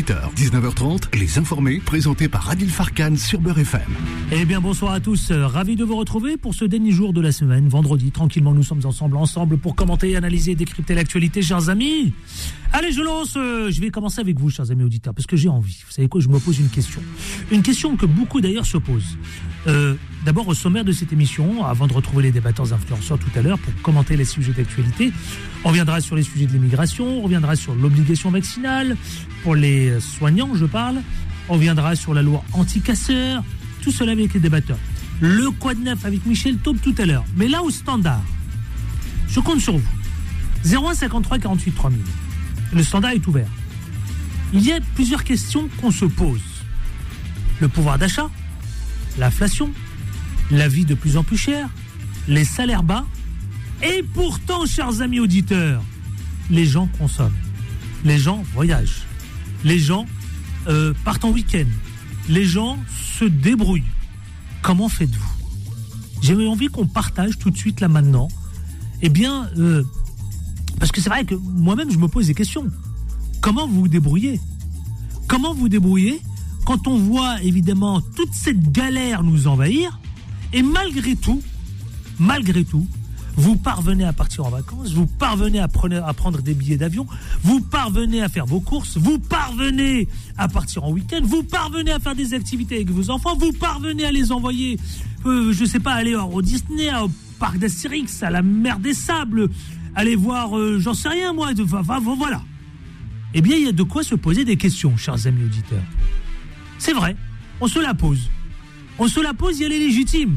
18h, 19h30, Les Informés, présentés par Adil Farkan sur Beurre FM. Eh bien, bonsoir à tous. Euh, ravi de vous retrouver pour ce dernier jour de la semaine, vendredi. Tranquillement, nous sommes ensemble, ensemble pour commenter, analyser, décrypter l'actualité, chers amis. Allez, je lance. euh, je vais commencer avec vous, chers amis auditeurs, parce que j'ai envie. Vous savez quoi Je me pose une question. Une question que beaucoup d'ailleurs se posent. Euh, D'abord, au sommaire de cette émission, avant de retrouver les débatteurs influenceurs tout à l'heure pour commenter les sujets d'actualité, on reviendra sur les sujets de l'immigration, on reviendra sur l'obligation vaccinale, pour les soignants, je parle, on reviendra sur la loi anti-casseurs, tout cela avec les débatteurs. Le de neuf avec Michel Taube tout à l'heure. Mais là, au standard, je compte sur vous. 01 53 48 3000. Le standard est ouvert. Il y a plusieurs questions qu'on se pose. Le pouvoir d'achat, l'inflation, la vie de plus en plus chère, les salaires bas, et pourtant, chers amis auditeurs, les gens consomment, les gens voyagent, les gens euh, partent en week-end, les gens se débrouillent. Comment faites-vous? J'ai envie qu'on partage tout de suite là maintenant. Eh bien, euh, parce que c'est vrai que moi-même je me pose des questions. Comment vous vous débrouillez? Comment vous débrouillez quand on voit évidemment toute cette galère nous envahir et malgré tout, malgré tout, vous parvenez à partir en vacances, vous parvenez à, prendre- des billets d'avion, vous parvenez à faire vos courses, vous parvenez à partir en week-end, vous parvenez à faire des activités avec vos enfants, vous parvenez à les envoyer, euh, je sais pas, aller au Disney, au parc d'Astérix, à la mer des Sables, aller voir, euh, j'en sais rien moi, de- enfin, voilà. Eh bien, il y a de quoi se poser des questions, chers amis auditeurs. C'est vrai, on se la pose. On se la pose et elle est légitime.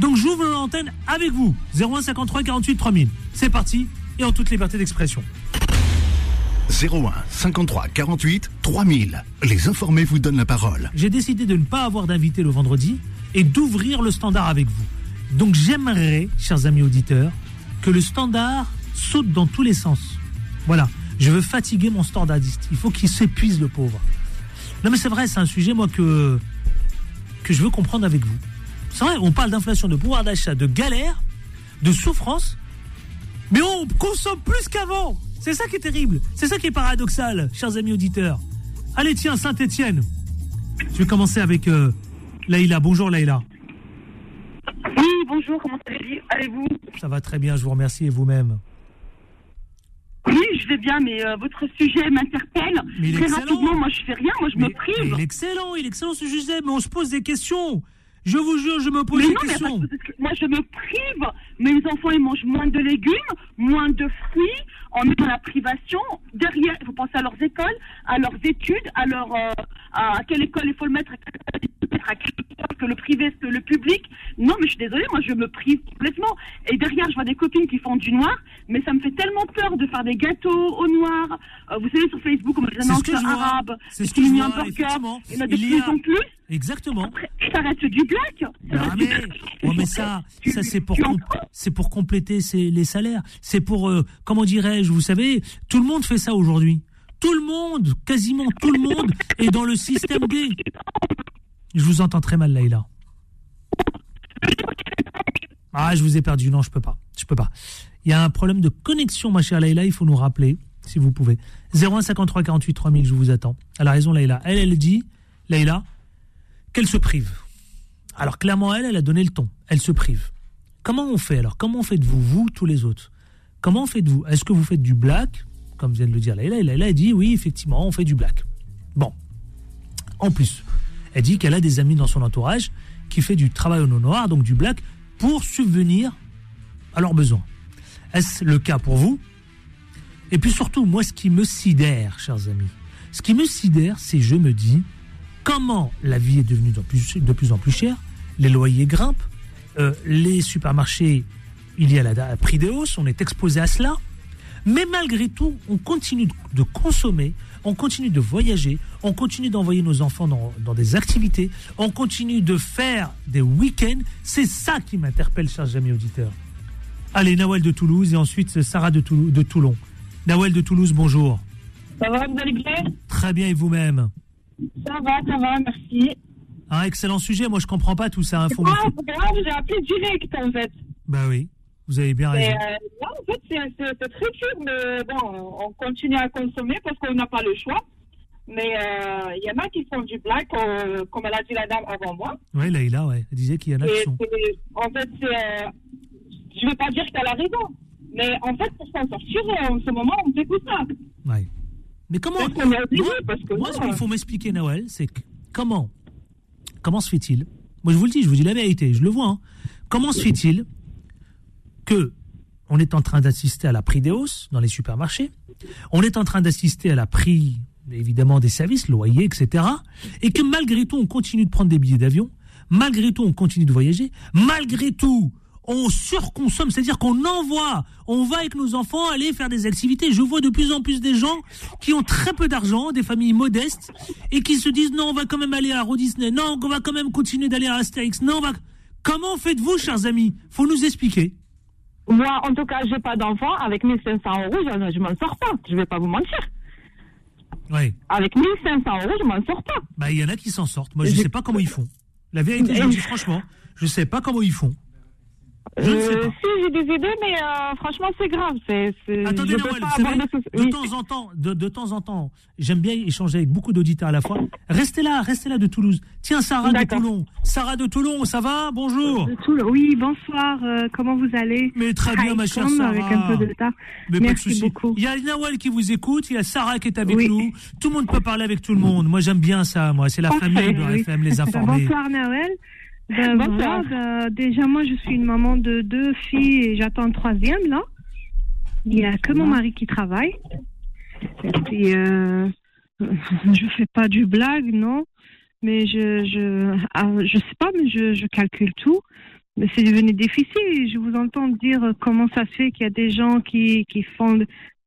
Donc j'ouvre l'antenne avec vous. 0153 48 3000. C'est parti et en toute liberté d'expression. 01 53 48 3000. Les Informés vous donnent la parole. J'ai décidé de ne pas avoir d'invité le vendredi et d'ouvrir le standard avec vous. Donc j'aimerais, chers amis auditeurs, que le standard saute dans tous les sens. Voilà. Je veux fatiguer mon standardiste. Il faut qu'il s'épuise, le pauvre. Non mais c'est vrai, c'est un sujet, moi, que, que je veux comprendre avec vous. C'est vrai, on parle d'inflation, de pouvoir d'achat, de galère, de souffrance, mais on consomme plus qu'avant. C'est ça qui est terrible. C'est ça qui est paradoxal, chers amis auditeurs. Allez, tiens, Saint-Étienne. Je vais commencer avec euh, Laïla. Bonjour Laïla. Oui, bonjour, comment allez- allez-vous? Ça va très bien, je vous remercie et vous-même? Oui, je vais bien, mais euh, votre sujet m'interpelle. Très excellent. rapidement, moi je fais rien, moi je me Mais- prive. il est excellent, il est excellent ce sujet, mais on se pose des questions. Je vous jure, je me pose Mais des non, mais questions. parce que moi je me prive. Mes enfants ils mangent moins de légumes, moins de fruits. On est dans la privation. Derrière, il faut penser à leurs écoles, à leurs études, à leur euh, à quelle école il faut le mettre, à quelle que le privé, que le public. Non, mais je suis désolée, moi je me prive complètement. Et derrière, je vois des copines qui font du noir, mais ça me fait tellement peur de faire des gâteaux au noir. Euh, vous savez sur Facebook, les C'est ce annonces arabes, C'est ce qui que je mis un vois, burger. effectivement. Il y en a de plus en plus. Exactement. Après, ça reste du black. Ah mais, mais ça, ça c'est pour com- c'est pour compléter ces- les salaires. C'est pour euh, comment dirais-je, vous savez, tout le monde fait ça aujourd'hui. Tout le monde, quasiment tout le monde est dans le système D. Je vous entends très mal, Laïla. Ah, je vous ai perdu. Non, je peux pas. Je peux pas. Il y a un problème de connexion, ma chère Laïla. Il faut nous rappeler, si vous pouvez. 01 53 48 3000, je vous attends. Elle a raison, Laïla. Elle, elle dit, Laïla, qu'elle se prive. Alors clairement, elle, elle a donné le ton. Elle se prive. Comment on fait alors? Comment faites-vous, vous, tous les autres? Comment faites-vous? Est-ce que vous faites du black? Comme vient de le dire Laïla. Laïla a dit, oui, effectivement, on fait du black. Bon. En plus, elle dit qu'elle a des amis dans son entourage qui fait du travail au noir, donc du black, pour subvenir à leurs besoins. Est-ce le cas pour vous? Et puis surtout, moi, ce qui me sidère, chers amis, ce qui me sidère, c'est je me dis, comment la vie est devenue de plus, de plus en plus chère, les loyers grimpent, euh, les supermarchés, il y a la, prix des hausses, on est exposé à cela, mais malgré tout, on continue de, de consommer, on continue de voyager, on continue d'envoyer nos enfants dans, dans des activités, on continue de faire des week-ends. C'est ça qui m'interpelle, chers amis auditeurs. Allez, Nawel de Toulouse et ensuite Sarah de, Toulou- de Toulon. Nawel de Toulouse, bonjour. Ça va, vous allez bien? Très bien, et vous-même? Ça va, ça va, merci. Un excellent sujet, moi je comprends pas tout ça. hein, faut Ah, grave, j'ai appelé direct en fait. Bah oui, vous avez bien raison. euh, là, en fait, c'est très dur, mais bon, on continue à consommer parce qu'on n'a pas le choix. Mais euh, il y en a qui font du black, euh, comme elle a dit la dame avant moi. Oui, Laïla, ouais. Elle disait qu'il y en a qui sont. en fait, euh, je ne veux pas dire qu'elle a raison. Mais en fait, pour s'en sortir, euh, en ce moment, on fait tout ça. Ouais. Mais comment Moi, parce que moi, là, ce qu'il faut m'expliquer, Nawel, c'est que comment comment se fait-il Moi, je vous le dis, je vous dis la vérité, je le vois. hein. Comment se fait-il que on est en train d'assister à la prix des hausses dans les supermarchés, on est en train d'assister à la prix évidemment des services, loyers, etc. Et que malgré tout, on continue de prendre des billets d'avion, malgré tout, on continue de voyager, malgré tout, on surconsomme, c'est-à-dire qu'on envoie, on va avec nos enfants aller faire des activités. Je vois de plus en plus des gens qui ont très peu d'argent, des familles modestes, et qui se disent non, on va quand même aller à Euro Disney, non, on va quand même continuer d'aller à Astérix, non, on va... Comment faites-vous, chers amis? Faut nous expliquer. Moi, en tout cas, j'ai pas d'enfant. Avec 1500 euros, je, je m'en sors pas. Je vais pas vous mentir. Ouais. Avec 1500 euros, je m'en sors pas. Bah, il y en a qui s'en sortent. Moi, je Je- sais pas comment ils font. La vérité, je dis franchement, je sais pas comment ils font. Je ne sais pas. si, j'ai des idées, mais euh, franchement, c'est grave. C'est, c'est, Attendez, je de oui. temps en temps, de, de temps en temps, j'aime bien échanger avec beaucoup d'auditeurs à la fois. Restez là, restez là de Toulouse. Tiens, Sarah de. Toulon. Sarah de Toulon, ça va? Bonjour. De Toul- Oui, bonsoir. euh, comment vous allez? Mais très bien, ma chère Sarah. Avec un peu de retard. Mais pas de Merci souci. beaucoup. Il y a Nawel qui vous écoute, il y a Sarah qui est avec Oui. nous. Tout le monde peut parler avec tout le monde. Moi, j'aime bien ça. Moi, c'est la Parfait, famille de oui. FM, les informer. Bonsoir, Noël. Ben, Bonsoir. voilà, ben, déjà, moi, je suis une maman de deux filles et j'attends un troisième, là. Il n'y a que mon mari qui travaille. Et puis, euh, je fais pas du blague, non. Mais je, je, ah, je sais pas, mais je, je calcule tout. Mais c'est devenu difficile. Je vous entends dire comment ça se fait qu'il y a des gens qui, qui font.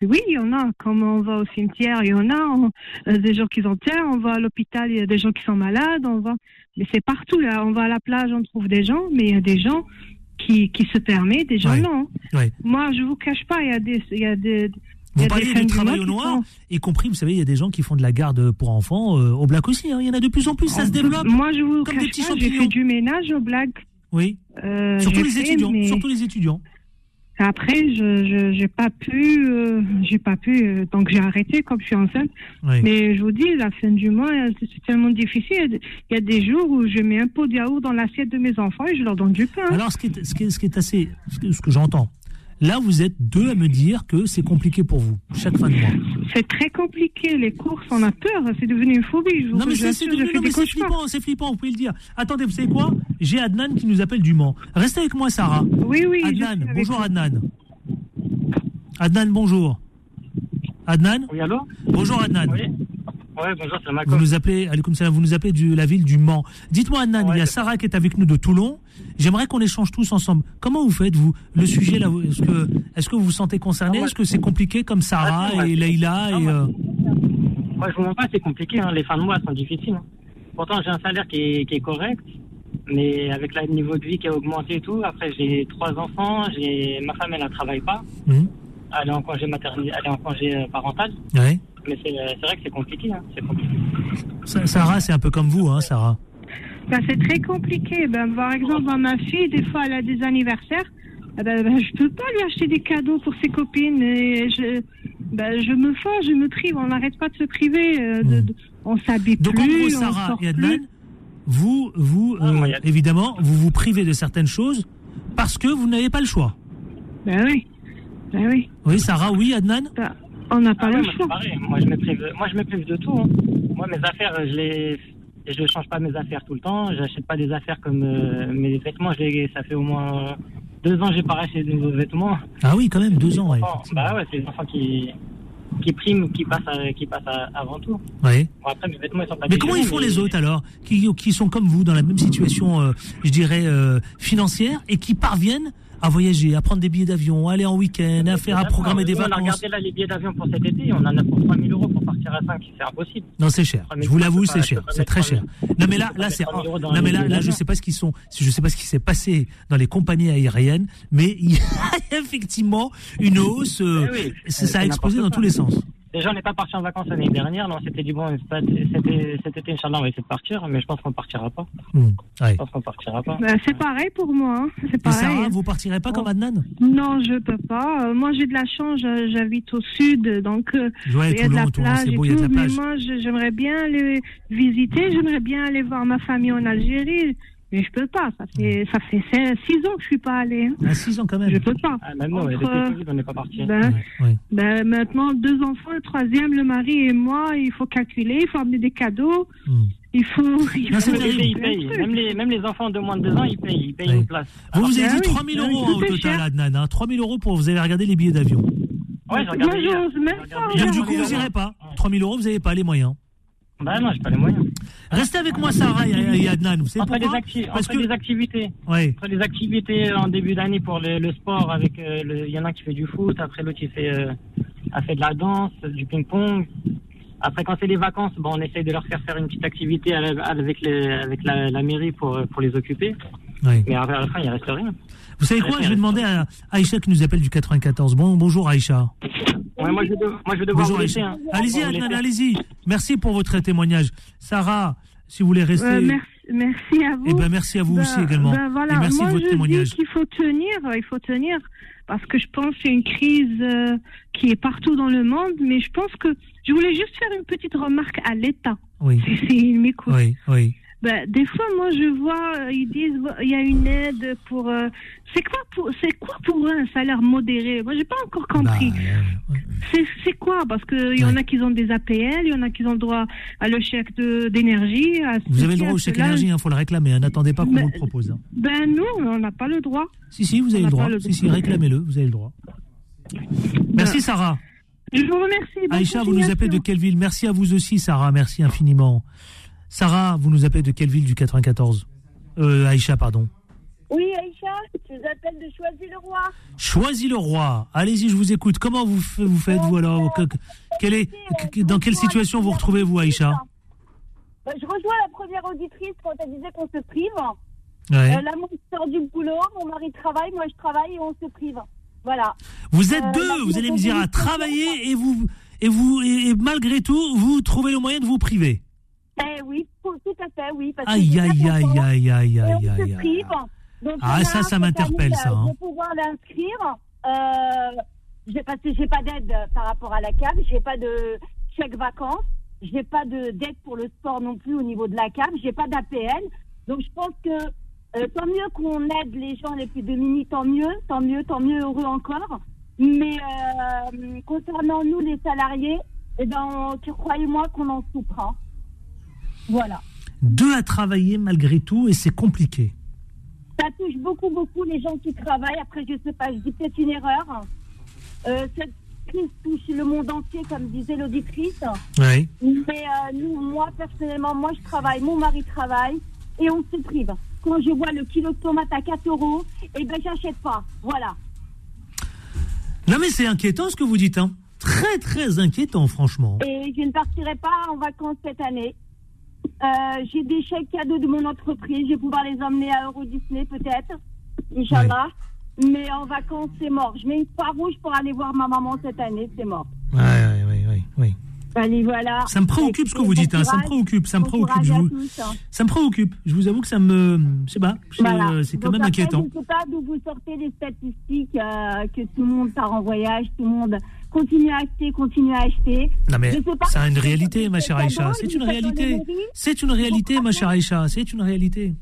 Oui, il y en a. Comme on va au cimetière, il y en a. On- euh, des gens qui s'enterrent. On va à l'hôpital, il y a des gens qui sont malades. On va. Mais c'est partout là. On va à la plage, on trouve des gens, mais il y a des gens qui, qui se permettent, des gens Ouais. non. Ouais. Moi, je vous cache pas, il y a des, il y a des. Vous parlez des du travail au noir, y compris, vous savez, il y a des gens qui font de la garde pour enfants euh, au black aussi. hein. Il y en a de plus en plus, ça se développe. Moi, je vous Comme des cache petits pas, j'ai fait du ménage aux blagues. Oui, Euh, surtout les fait, étudiants. Surtout les étudiants. Après, je j'ai pas pu, euh, j'ai pas pu, euh, donc j'ai arrêté comme je suis enceinte. Oui. Mais je vous dis, la fin du mois, euh, c'est c'est tellement difficile. Il y a des jours où je mets un pot de yaourt dans l'assiette de mes enfants et je leur donne du pain. Alors, ce qui est, ce qui est, ce qui est assez, ce que, ce que j'entends, là, vous êtes deux à me dire que c'est compliqué pour vous, chaque fin de mois. C'est très compliqué. Les courses, on a peur. C'est devenu une phobie. Je vous Non, mais c'est flippant, c'est flippant, vous pouvez le dire. Attendez, vous savez quoi? J'ai Adnan qui nous appelle du Mans. Restez avec moi, Sarah. Oui, oui. Adnan, bonjour vous. Adnan. Adnan, bonjour. Adnan? Oui, allô? Bonjour Adnan. Oui. Ouais, bonjour, c'est Vous nous appelez, vous nous appelez de la ville du Mans. Dites-moi Ouais, il y a Sarah qui est avec nous de Toulon. J'aimerais qu'on échange tous ensemble. Comment vous faites vous le sujet là Est-ce que vous vous sentez concerné? Ah, Est-ce que c'est compliqué comme Sarah Ah, et Leïla et euh, Moi, je vous mens pas, c'est compliqué. hein. Les fins de mois sont difficiles. hein. Pourtant, j'ai un salaire qui est, qui est correct. Mais avec le niveau de vie qui a augmenté et tout, après j'ai trois enfants, j'ai ma femme elle ne travaille pas, hum, elle est en congé maternité, elle est en congé euh, parental, ouais. mais c'est euh, c'est vrai que c'est compliqué, hein. c'est compliqué. Sa- Sarah, c'est un peu comme vous, hein, Sarah. Ben, c'est très compliqué. Ben, par exemple, ben, ma fille, des fois, elle a des anniversaires. Eh Ben, ben, je peux pas lui acheter des cadeaux pour ses copines. Et je, ben, je me fâche, je me prive. On n'arrête pas de se priver. euh, de- Hmm. de- on s'habille Donc en gros, on Sarah sort et Adnan, plus. vous, vous, Ah, euh, évidemment, vous vous privez de certaines choses parce que vous n'avez pas le choix. Ben oui. Ben oui. Oui, Sarah, oui, Adnan. Ben, on n'a pas Ah ouais, le moi, c'est choix. Moi, je me prive, moi, je me prive de tout. hein. Moi, mes affaires, je les, je ne change pas mes affaires tout le temps. J'achète pas des affaires comme euh, mes vêtements. Je les, ça fait au moins deux ans que j'ai pas racheté de nouveaux vêtements. Ah oui, quand même, deux ans. ouais, effectivement. bah ouais, c'est les enfants qui, qui priment, qui passent, à- qui passent à- avant tout. Ouais. Bon, après, mes vêtements, ils sont pas Mais comment ils font mais- les autres alors, qui, qui sont comme vous dans la même situation, euh, je dirais euh, financière, et qui parviennent à voyager, à prendre des billets d'avion, à aller en week-end, à faire, à programmer des Nous, On a vacances regardé là les billets d'avion pour cet été, on en a pour 3 000 euros pour partir à 5, c'est impossible. Non, c'est cher. Je vous l'avoue, c'est cher. C'est très 3 cher. 000. Non, mais là, là, c'est. mettre 3 000 euros dans Non, mais là, là, je sais pas ce qu'ils sont. Je sais pas ce qui s'est passé dans les compagnies aériennes, mais il y a effectivement une hausse. euh, Eh ça, a explosé dans tous les sens. Déjà, on n'est pas parti en vacances l'année dernière. Là, on s'était dit, bon, c'était, cet été, Inch'Allah, on va essayer de partir, mais je pense qu'on partira pas. Hmm, ouais. Je pense qu'on partira pas. Ben, c'est pareil pour moi. hein. C'est Et pareil. Sarah, vous partirez pas comme Adnan Non, je peux pas. Euh, moi, j'ai de la chance. J'habite au sud, donc euh, Ouais, il y a de la plage et tout. Mais moi, j'aimerais bien aller visiter. J'aimerais bien aller voir ma famille en Algérie. Mais je peux pas. Ça fait ça fait six six ans que je suis pas allée. hein. À 6 ans quand Je même. peux pas. Ah, ouais, Entre, depuis le Covid, on n'est pas parti. Ben, ben, maintenant, deux enfants, le troisième, le mari et moi, il faut calculer, il faut amener des cadeaux, Hmm. il faut. Il Non, faut c'est Même les ils payent. Même les, même les enfants de moins de deux ans, ils payent. Ils payent Ouais. une place. Vous, vous avez Ah dit oui, 3000 oui, euros hein, au total, cher. Adnan. Hein, 3000 euros pour vous avez regardé les billets d'avion. Ouais, Moi, hier. j'ose même pas. Donc du regarder. coup, vous irez pas. 3000 euros, vous n'avez pas les moyens. Bah non, j'ai pas les moyens. Restez avec moi, Sarah et, Adnan. Vous savez les, pourquoi Parce que les activités. ouais. Entre les activités en début d'année pour le, le sport, avec euh, il y en a qui fait du foot, après l'autre il fait, euh, a fait de la danse, du ping-pong. Après quand c'est les vacances, bon, on essaye de leur faire faire une petite activité avec, les, avec la, la mairie pour, euh, pour les occuper. ouais. Mais après, à la fin, il reste rien. Vous savez quoi? Je vais demander à Aïcha qui nous appelle du 94. Bon, bonjour Aïcha. Moi, je vais, de- moi, je vais devoir Bonjour vous laisser. Hein. Allez-y Adnan, allez-y. Merci pour votre témoignage. Sarah, si vous voulez rester. Euh, merci, merci à vous. Eh ben merci à vous Ben- aussi également. ben voilà. Et merci Moi, de votre je témoignage. dis qu'il faut tenir, il faut tenir, parce que je pense que c'est une crise euh, qui est partout dans le monde, mais je pense que je voulais juste faire une petite remarque à l'État. Oui, Si si il m'écoute. oui, oui. Ben, des fois, moi, je vois, euh, ils disent, il y a une aide pour. euh, c'est quoi pour, c'est quoi pour eux un salaire modéré? Moi, j'ai pas encore compris. Bah, euh, C'est, c'est quoi? Parce que il y en a qui ont des APL, il y en a qui ont le droit à le chèque de, d'énergie. vous avez le droit au chèque énergie, il faut le réclamer. hein. N'attendez pas qu'on Mais- vous le propose. hein. Ben nous, on n'a pas le droit. Si, si, vous avez le droit. le Si, si, droit. réclamez-le, vous avez le droit. Merci Sarah. Je vous remercie. Aïcha, vous nous appelez de quelle ville? Merci à vous aussi, Sarah. Merci infiniment. Sarah, vous nous appelez de quelle ville du 94 euh, Aïcha, pardon. Oui, Aïcha, je vous appelle de Choisy-le-Roi. Choisis-le-Roi. Allez-y, je vous écoute. Comment vous, vous faites, vous alors quelle est, que- Dans quelle situation vous retrouvez-vous, Aïcha Bah, je rejoins la première auditrice quand elle disait qu'on se prive. Ouais. Euh, là, moi, je sors du boulot, mon mari travaille, moi, je travaille et on se prive. Voilà. Vous êtes euh, deux, vous allez me dire, à travailler et vous, et vous, et, et malgré tout, vous trouvez le moyen de vous priver. Eh oui, tout à fait, oui. Parce que Aïe, aïe, aïe, aïe, aïe, aïe, aïe. prive. Donc, Ah, ça, ça m'interpelle, ça, hein. De pouvoir l'inscrire. Euh, j'ai- parce que j'ai pas d'aide par rapport à la CAB, j'ai pas de chèque vacances, j'ai pas de d'aide pour le sport non plus au niveau de la CAB, j'ai pas d'APL. Donc je pense que euh, tant mieux qu'on aide les gens les plus démunis, tant mieux, tant mieux, tant mieux, heureux encore. Mais euh, concernant nous les salariés, eh ben, croyez-moi qu'on en souffre. hein. Voilà. Deux à travailler malgré tout et c'est compliqué. Ça touche beaucoup, beaucoup les gens qui travaillent. Après, je sais pas, je dis peut-être une erreur. Euh, cette crise touche le monde entier, comme disait l'auditrice. Oui. Mais euh, nous, moi, personnellement, moi, je travaille, mon mari travaille, et on se prive. Quand je vois le kilo de tomates à 4 euros, eh ben, j'achète pas. Voilà. Non mais c'est inquiétant ce que vous dites, hein. Très très inquiétant, franchement. Et je ne partirai pas en vacances cette année. Euh, j'ai des chèques cadeaux de mon entreprise. Je vais pouvoir les emmener à Euro Disney, peut-être. Inch'Allah. Mais en vacances, c'est mort. Je mets une croix rouge pour aller voir ma maman cette année, c'est mort. Ouais, ouais, ouais, ouais. Allez, voilà. Ça me préoccupe ce que vous dites, hein. Ça me préoccupe, ça me préoccupe. Je vous... tous, hein. Ça me préoccupe. Je vous avoue que ça me, je sais pas, Voilà. euh, c'est quand Donc même après, inquiétant. Je ne sais pas d'où vous sortez les statistiques euh, que tout le monde part en voyage, tout le monde continue à acheter, continue à acheter. Non mais c'est une réalité, ma chère Aïcha. C'est une réalité. C'est une réalité, ma chère Aïcha. C'est une réalité.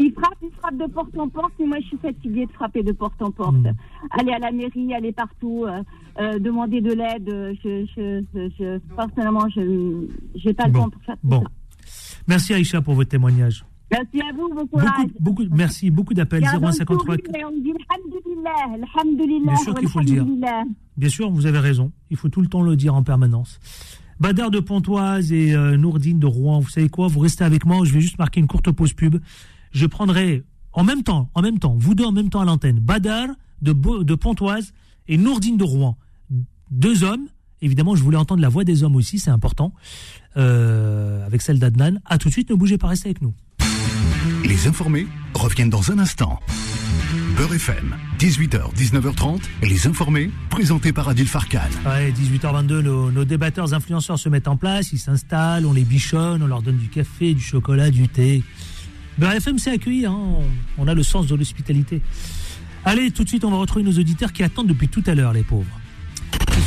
Ils frappent, ils frappent de porte en porte, et moi je suis fatiguée de frapper de porte en porte. Mm. Aller à la mairie, aller partout, euh, euh, demander de l'aide. euh, Je, je, je, je- personnellement, je n'ai pas le Bon. temps pour faire tout Bon. ça. Merci Aïcha pour votre témoignage. Merci à vous, bon courage. Beaucoup, beaucoup, merci, beaucoup d'appels. Il y a un 0153. sourire et on dit Alhamdulillah, Alhamdulillah, Bien sûr qu'il faut le dire. Bien sûr, vous avez raison. Il faut tout le temps le dire en permanence. Badar de Pontoise et euh, Nourdine de Rouen, vous savez quoi? Vous restez avec moi. Je vais juste marquer une courte pause pub. Je prendrai en même temps, en même temps, vous deux en même temps à l'antenne. Badar de, Bo- de Pontoise et Nourdine de Rouen. Deux hommes. Évidemment, je voulais entendre la voix des hommes aussi, c'est important. Euh, avec celle d'Adnan. À tout de suite, ne bougez pas, restez avec nous. Les informés reviennent dans un instant. Beurre FM, 18h, 19h30, les informés, présentés par Adil Farkan. Ouais, 18h22, nos, débatteurs influenceurs se mettent en place, ils s'installent, on les bichonne, on leur donne du café, du chocolat, du thé. Beurre FM s'est accueilli, hein, on a le sens de l'hospitalité. Allez, tout de suite, on va retrouver nos auditeurs qui attendent depuis tout à l'heure, les pauvres.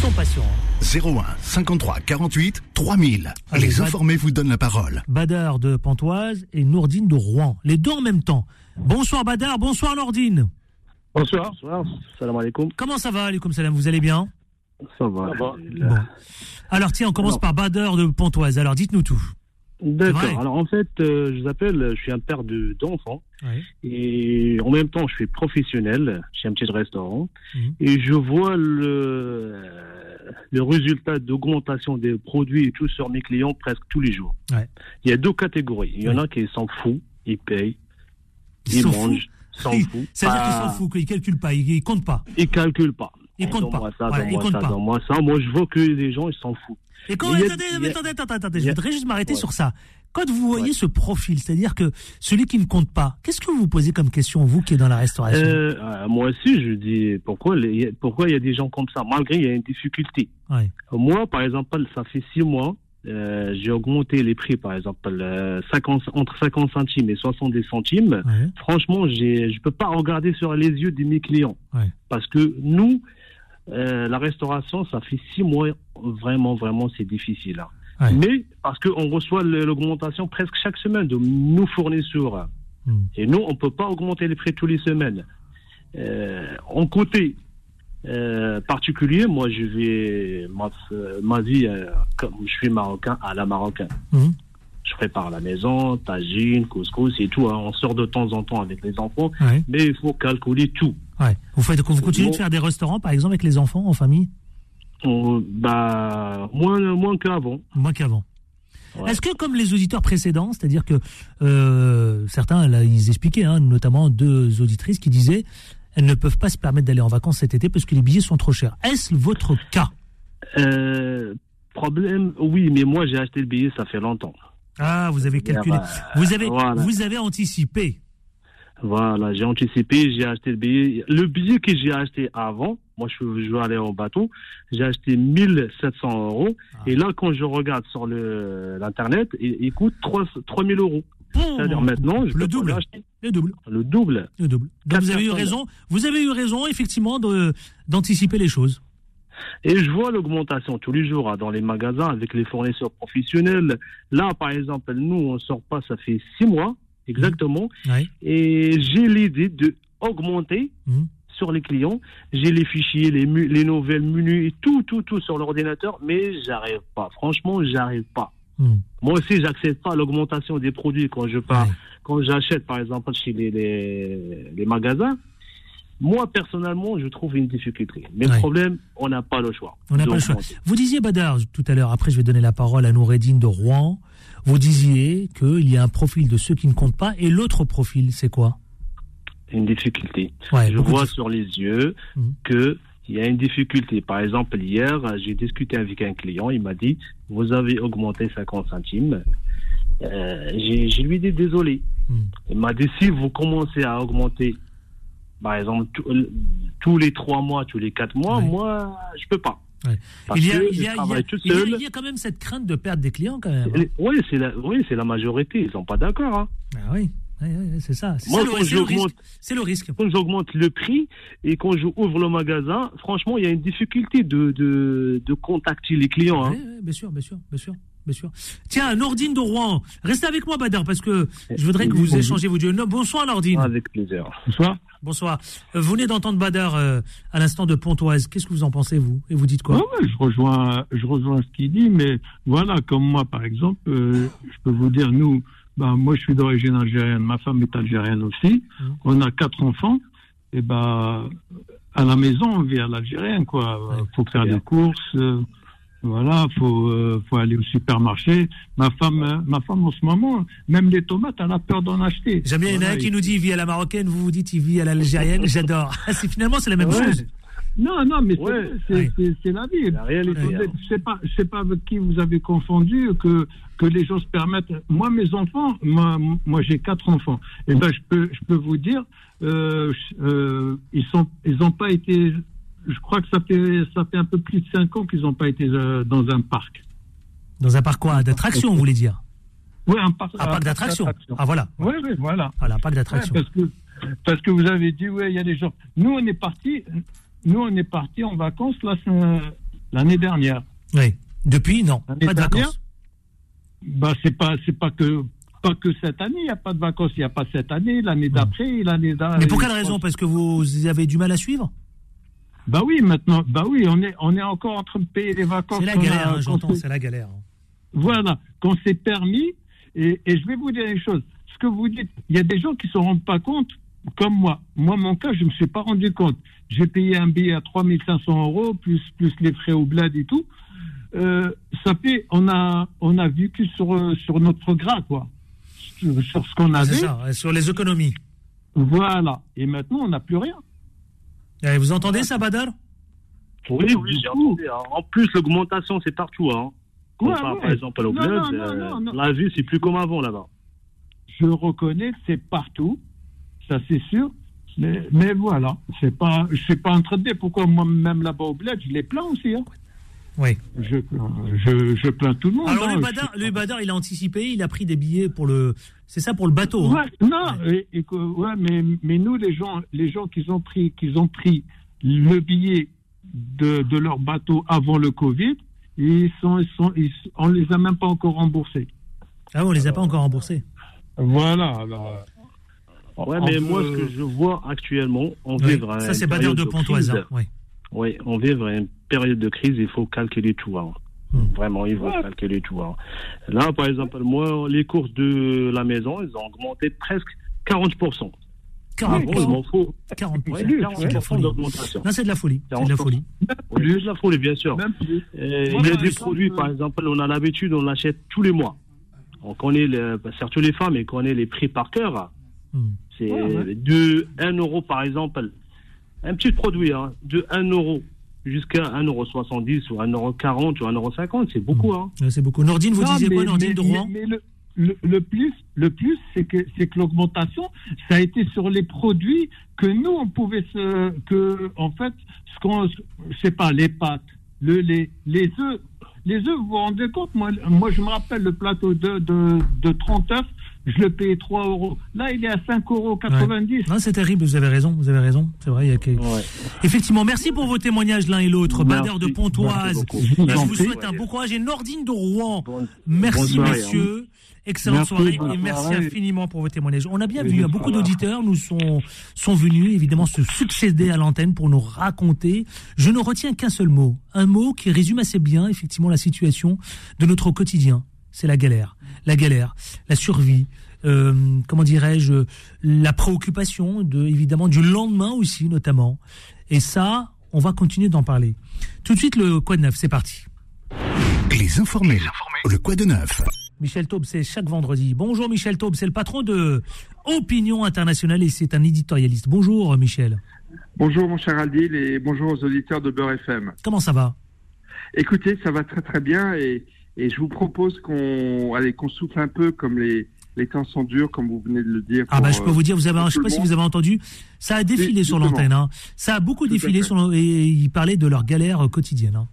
Sont patients. hein. 01 53 48 3000. Allez, les Bad- informés vous donnent la parole. Badar de Pontoise et Nourdine de Rouen. Les deux en même temps. Bonsoir Badar, bonsoir Nourdine. Bonsoir. Bonsoir. Salam alaikum. Comment ça va, comme salam? Vous allez bien? Ça va. Bon. Alors tiens, on commence Alors. par Badar de Pontoise. Alors dites-nous tout. D'accord. Alors en fait, euh, je vous appelle, je suis un père de d'enfants Ouais. et en même temps, je suis professionnel. J'ai un petit restaurant Mhm. et je vois le le résultat d'augmentation des produits et tout sur mes clients presque tous les jours. Ouais. Il y a deux catégories. Il y en a qui s'en foutent, ils payent, Ils ils, mangent, s'en foutent. C'est-à-dire qu'ils s'en foutent, qu'ils calculent pas, ils, ils comptent pas. Ils calculent pas. Ils comptent pas. Donne-moi ça, Voilà, ils comptent ça, pas. donne-moi ça. Moi, je vois que les gens, ils s'en foutent. Et quand, a- attendez, attendez, attendez, attendez, je voudrais juste m'arrêter Ouais. sur ça. Quand vous voyez Ouais. ce profil, c'est-à-dire que celui qui ne compte pas, qu'est-ce que vous vous posez comme question, vous qui êtes dans la restauration Euh, euh, moi aussi, je dis pourquoi les- pourquoi il y a des gens comme ça, malgré il y a une difficulté? Ouais. Moi, par exemple, ça fait six mois, euh, j'ai augmenté les prix, par exemple, euh, 50, entre 50 centimes et 70 centimes. Ouais. Franchement, je peux pas regarder sur les yeux de mes clients. Parce que nous, euh, la restauration, ça fait six mois, vraiment, vraiment, c'est difficile. hein. Ouais. Mais parce qu'on reçoit l'augmentation presque chaque semaine de nos fournisseurs. Hmm. Et nous, on peut pas augmenter les prix tous les semaines. Euh, en côté euh, particulier, moi, je vais ma, ma vie, comme je suis marocain, à la marocaine. Mhm. Je prépare à la maison, tagine, couscous et tout. hein. On sort de temps en temps avec les enfants, Ouais. mais il faut calculer tout. Ouais. Vous, faites, vous continuez de faire des restaurants, par exemple, avec les enfants, en famille? On- bah, moins, moins qu'avant. Moins qu'avant. Ouais. Est-ce que, comme les auditeurs précédents, c'est-à-dire que euh, certains, là, ils expliquaient, hein, notamment deux auditrices qui disaient elles ne peuvent pas se permettre d'aller en vacances cet été parce que les billets sont trop chers. Est-ce votre cas? Euh, problème, oui, mais moi, j'ai acheté le billet, ça fait longtemps. Ah, vous avez calculé. bah, Vous avez, voilà. vous avez anticipé. Voilà, j'ai anticipé, j'ai acheté le billet. Le billet que j'ai acheté avant, moi je, je veux aller en bateau, j'ai acheté 1700 euros. Ah. Et là, quand je regarde sur l'internet, il, il coûte 3, 3000 euros. Bon, C'est-à-dire maintenant, je le peux double. Le double. Le double. Le double. Donc Quatre vous avez eu raison. Vous avez eu raison, effectivement, de, d'anticiper les choses. Et je vois l'augmentation tous les jours hein, dans les magasins avec les fournisseurs professionnels. Là, par exemple, nous, on sort pas, ça fait six mois exactement. Ouais. Et j'ai l'idée de augmenter Mhm. sur les clients. J'ai les fichiers, les, mu- les nouvelles menus tout, tout, tout sur l'ordinateur, mais j'arrive pas. Franchement, j'arrive pas. Hmm. Moi aussi, j'accepte pas l'augmentation des produits quand je pars, quand j'achète, par exemple, chez les, les, les magasins. Moi, personnellement, je trouve une difficulté. Mais Ouais. le problème, on n'a pas le choix. On n'a pas le choix. Vous disiez, Badar, tout à l'heure, après je vais donner la parole à Noureddine de Rouen, vous disiez qu'il y a un profil de ceux qui ne comptent pas, et l'autre profil, c'est quoi? Une difficulté. ouais, je vois de- sur les yeux Mhm. que il y a une difficulté. Par exemple, hier, j'ai discuté avec un client, il m'a dit, vous avez augmenté 50 centimes. Euh, j'ai j'ai lui dit désolé. Mhm. Il m'a dit, si vous commencez à augmenter, par exemple, tout- tous les trois mois, tous les quatre mois, moi, je peux pas. Ouais. Il, y a, que il, y je a, il, y a, travaille tout il y a- seul. il y a quand même cette crainte de perdre des clients, quand même. hein. Oui, c'est la, oui, la majorité. Ils sont pas d'accord. hein. Ah oui, ouais, ouais, c'est ça. C'est le- risque. Quand j'augmente le prix et quand je ouvre le magasin, franchement, il y a une difficulté de, de, de contacter les clients. hein. Bien sûr, bien sûr, bien sûr. Bien sûr. Tiens, Nordine de Rouen, restez avec moi, Badar, parce que je voudrais que vous échangez vos dieux. Bonsoir, Nordine. Avec plaisir. Bonsoir. Bonsoir. Euh, Vous venez d'entendre Badar euh, à l'instant de Pontoise. Qu'est-ce que vous en pensez, vous? Et vous dites quoi? Ouais, ouais, je rejoins, je rejoins ce qu'il dit, mais voilà, comme moi, par exemple, euh, je peux vous dire, nous, ben, moi, je suis d'origine algérienne, ma femme est algérienne aussi. Mhm. On a quatre enfants, et ben, à la maison, on vit à l'algérienne, quoi. Ouais, faut faire bien. des courses, euh, voilà, faut, euh, faut aller au supermarché. Ma femme, euh, ma femme, en ce moment, même les tomates, elle a peur d'en acheter. J'aime bien, il y en a Voilà, un qui nous dit il vit à la marocaine, vous vous dites il vit à l'algérienne. J'adore. Ah, c'est finalement c'est la même Ouais. chose. Non, non, mais c'est- Ouais. c'est Ouais. c'est- c'est la vie. La réalité, Vous hein. Je sais pas, je sais pas avec qui vous avez confondu que que les gens se permettent. Moi, mes enfants, moi, moi j'ai quatre enfants. Et ben, je peux, je peux vous dire, euh, euh, ils sont, ils n'ont pas été. Je crois que ça fait, ça fait un peu plus de cinq ans qu'ils n'ont pas été euh, dans un parc. Dans un parc quoi? D'attraction, vous voulez dire? Oui, un parc. Un parc d'attraction. Ah voilà. Oui, oui, voilà. Voilà, un parc d'attraction. Ouais, parce que parce que vous avez dit ouais, il y a des gens. Nous, on est parti. Nous, on est parti en vacances c'est- l'année dernière. Oui. Depuis, non. Pas de dernière vacances. Bah, c'est pas, c'est pas que, pas que cette année, il n'y a pas de vacances, il n'y a pas cette année, l'année d'après, l'année d'après. Mais pour quelle raison? Parce que vous avez du mal à suivre? Bah oui, maintenant, bah oui, on est, on est encore en train de payer les vacances. C'est la galère, hein, j'entends, c'est la galère. Voilà, qu'on s'est permis, et, et je vais vous dire une chose. Ce que vous dites, il y a des gens qui ne se rendent pas compte, comme moi. Moi, mon cas, je ne me suis pas rendu compte. J'ai payé un billet à 3500 euros, plus, plus les frais au bled et tout. Euh, ça fait, on a, on a vécu sur, sur notre gras, quoi. Sur, sur ce qu'on C'est avait. ça, sur les économies. Voilà. Et maintenant, on n'a plus rien. Eh, Vous entendez ça, Badal Oui, oui, j'ai entendu. En plus, l'augmentation, c'est partout. Hein. Ouais, ouais. par exemple, au Non, bled, non, non, euh, non, non. la vie, c'est plus comme avant là-bas. Je reconnais que c'est partout, ça c'est sûr. Mais, mais voilà, c'est pas, je suis pas en train de dire pourquoi moi-même là-bas au bled, je les plains aussi. Hein. Oui. Je, je, je plains tout le monde. Alors, hein. le Badar, le Badar, il a anticipé, il a pris des billets pour le. C'est ça pour le bateau. hein. Ouais, non, et- et que- ouais, mais, mais nous, les gens, les gens qui ont pris, qui ont pris le billet de, de leur bateau avant le Covid, ils sont, ils sont, ils- on les a même pas encore remboursés. Ah, on les a pas encore remboursés. Voilà. Alors, Ouais, on mais peut- moi, ce que je vois actuellement, on Oui, vivre ça, c'est Badar de Pontoise. hein. Oui. Oui, on vivre une période de crise, il faut calculer tout. hein. Hmm. Vraiment, il faut calculer tout. hein. Là, par exemple, moi, les courses de la maison, ils ont augmenté presque 40%. 40%. Bon, il m'en faut. 40%. Ouais, C'est de la 40% folie. d'augmentation. Non, c'est de la folie. C'est de la folie. Oui, c'est de la folie, bien sûr. Et il y a des par produits, exemple, par exemple, on a l'habitude, on l'achète tous les mois. On connaît, le, bah, surtout les femmes, et connaît les prix par cœur. Hmm. C'est Ouais, ouais. de 1 euro, par exemple, un petit produit, hein, de 1 euro jusqu'à 1,70 ou 1,40 ou 1,50 c'est beaucoup. Hein. C'est beaucoup. Nordine, vous Non, disiez mais- quoi, Nordine mais- de Rouen mais- le, le, le plus, le plus, c'est que que l'augmentation, ça a été sur les produits que nous on pouvait se, que en fait, ce qu'on, je sais pas, les pâtes, le lait, les œufs, les œufs, vous vous rendez compte, moi, moi je me rappelle le plateau de de, de 30 œufs, je le payais 3 euros. Là, il est à 5,90 euros. Non, c'est terrible, vous avez raison, vous avez raison. C'est vrai, il y a que... Effectivement, merci pour vos témoignages l'un et l'autre. Bader de Pontoise, je vous Merci. souhaite un bon courage. Et Nordine de Rouen, merci soirée, messieurs. Excellente Merci, soirée et merci soirée. infiniment pour vos témoignages. On a bien Oui, vu, hein, beaucoup d'auditeurs nous sont, sont venus évidemment se succéder à l'antenne pour nous raconter. Je ne retiens qu'un seul mot, un mot qui résume assez bien effectivement la situation de notre quotidien. C'est la galère, la galère, la survie, euh, comment dirais-je, la préoccupation de évidemment du lendemain aussi notamment. Et ça, on va continuer d'en parler. Tout de suite le quoi de neuf, c'est parti. Les informés. Le quoi de neuf Michel Taube, c'est chaque vendredi. Bonjour Michel Taube, c'est le patron de Opinion Internationale et c'est un éditorialiste. Bonjour Michel. Bonjour mon cher Aldil et bonjour aux auditeurs de Beurre FM. Comment ça va? Écoutez, ça va très très bien et, et je vous propose qu'on allez qu'on souffle un peu comme les, les temps sont durs, comme vous venez de le dire. Ah bah je peux euh, vous dire, vous avez, je sais pas si vous avez entendu, ça a défilé sur l'antenne. hein. Ça a beaucoup Tout défilé sur et ils parlaient de leurs galères quotidiennes. hein.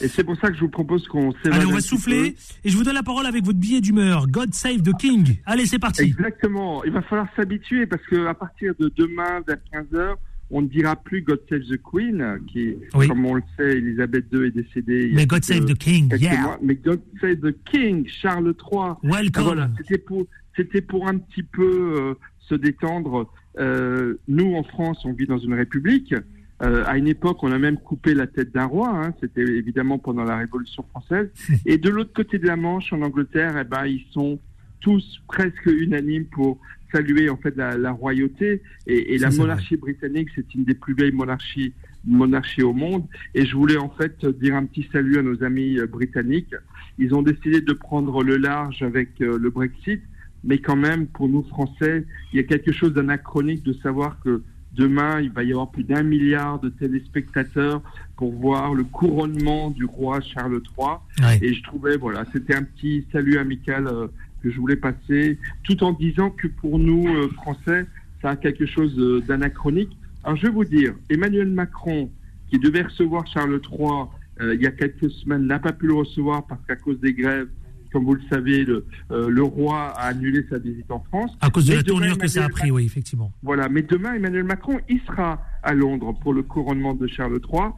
Et c'est pour ça que je vous propose qu'on Allez, on va souffler peu. et je vous donne la parole avec votre billet d'humeur. God save the king. Allez, c'est parti. Exactement. Il va falloir s'habituer parce que à partir de demain vers 15 h on ne dira plus God Save the Queen, qui, Oui. comme on le sait, Elisabeth II est décédée. Mais God save the king, yeah. mois. Mais God Save the King, Charles III. Welcome. Voilà, c'était pour, c'était pour un petit peu euh, se détendre. Euh, nous, en France, on vit dans une république. Euh, à une époque, on a même coupé la tête d'un roi. hein. C'était évidemment pendant la Révolution française. Et de l'autre côté de la Manche, en Angleterre, eh ben, ils sont tous presque unanimes pour saluer en fait la, la royauté et, la monarchie britannique. C'est une des plus vieilles monarchies, monarchies au monde. Et je voulais en fait dire un petit salut à nos amis euh, britanniques. Ils ont décidé de prendre le large avec euh, le Brexit, mais quand même, pour nous Français, il y a quelque chose d'anachronique de savoir que Demain, il va y avoir plus d'un milliard de téléspectateurs pour voir le couronnement du roi Charles III. Et je trouvais, voilà, c'était un petit salut amical euh, que je voulais passer, tout en disant que pour nous, euh, Français, ça a quelque chose euh, d'anachronique. Alors, je vais vous dire, Emmanuel Macron, qui devait recevoir Charles III euh, il y a quelques semaines, n'a pas pu le recevoir parce qu'à cause des grèves, comme vous le savez, le, euh, le roi a annulé sa visite en France. À cause de Mais la tournure que ça a pris, oui, effectivement. voilà, mais demain, Emmanuel Macron, il sera à Londres pour le couronnement de Charles III.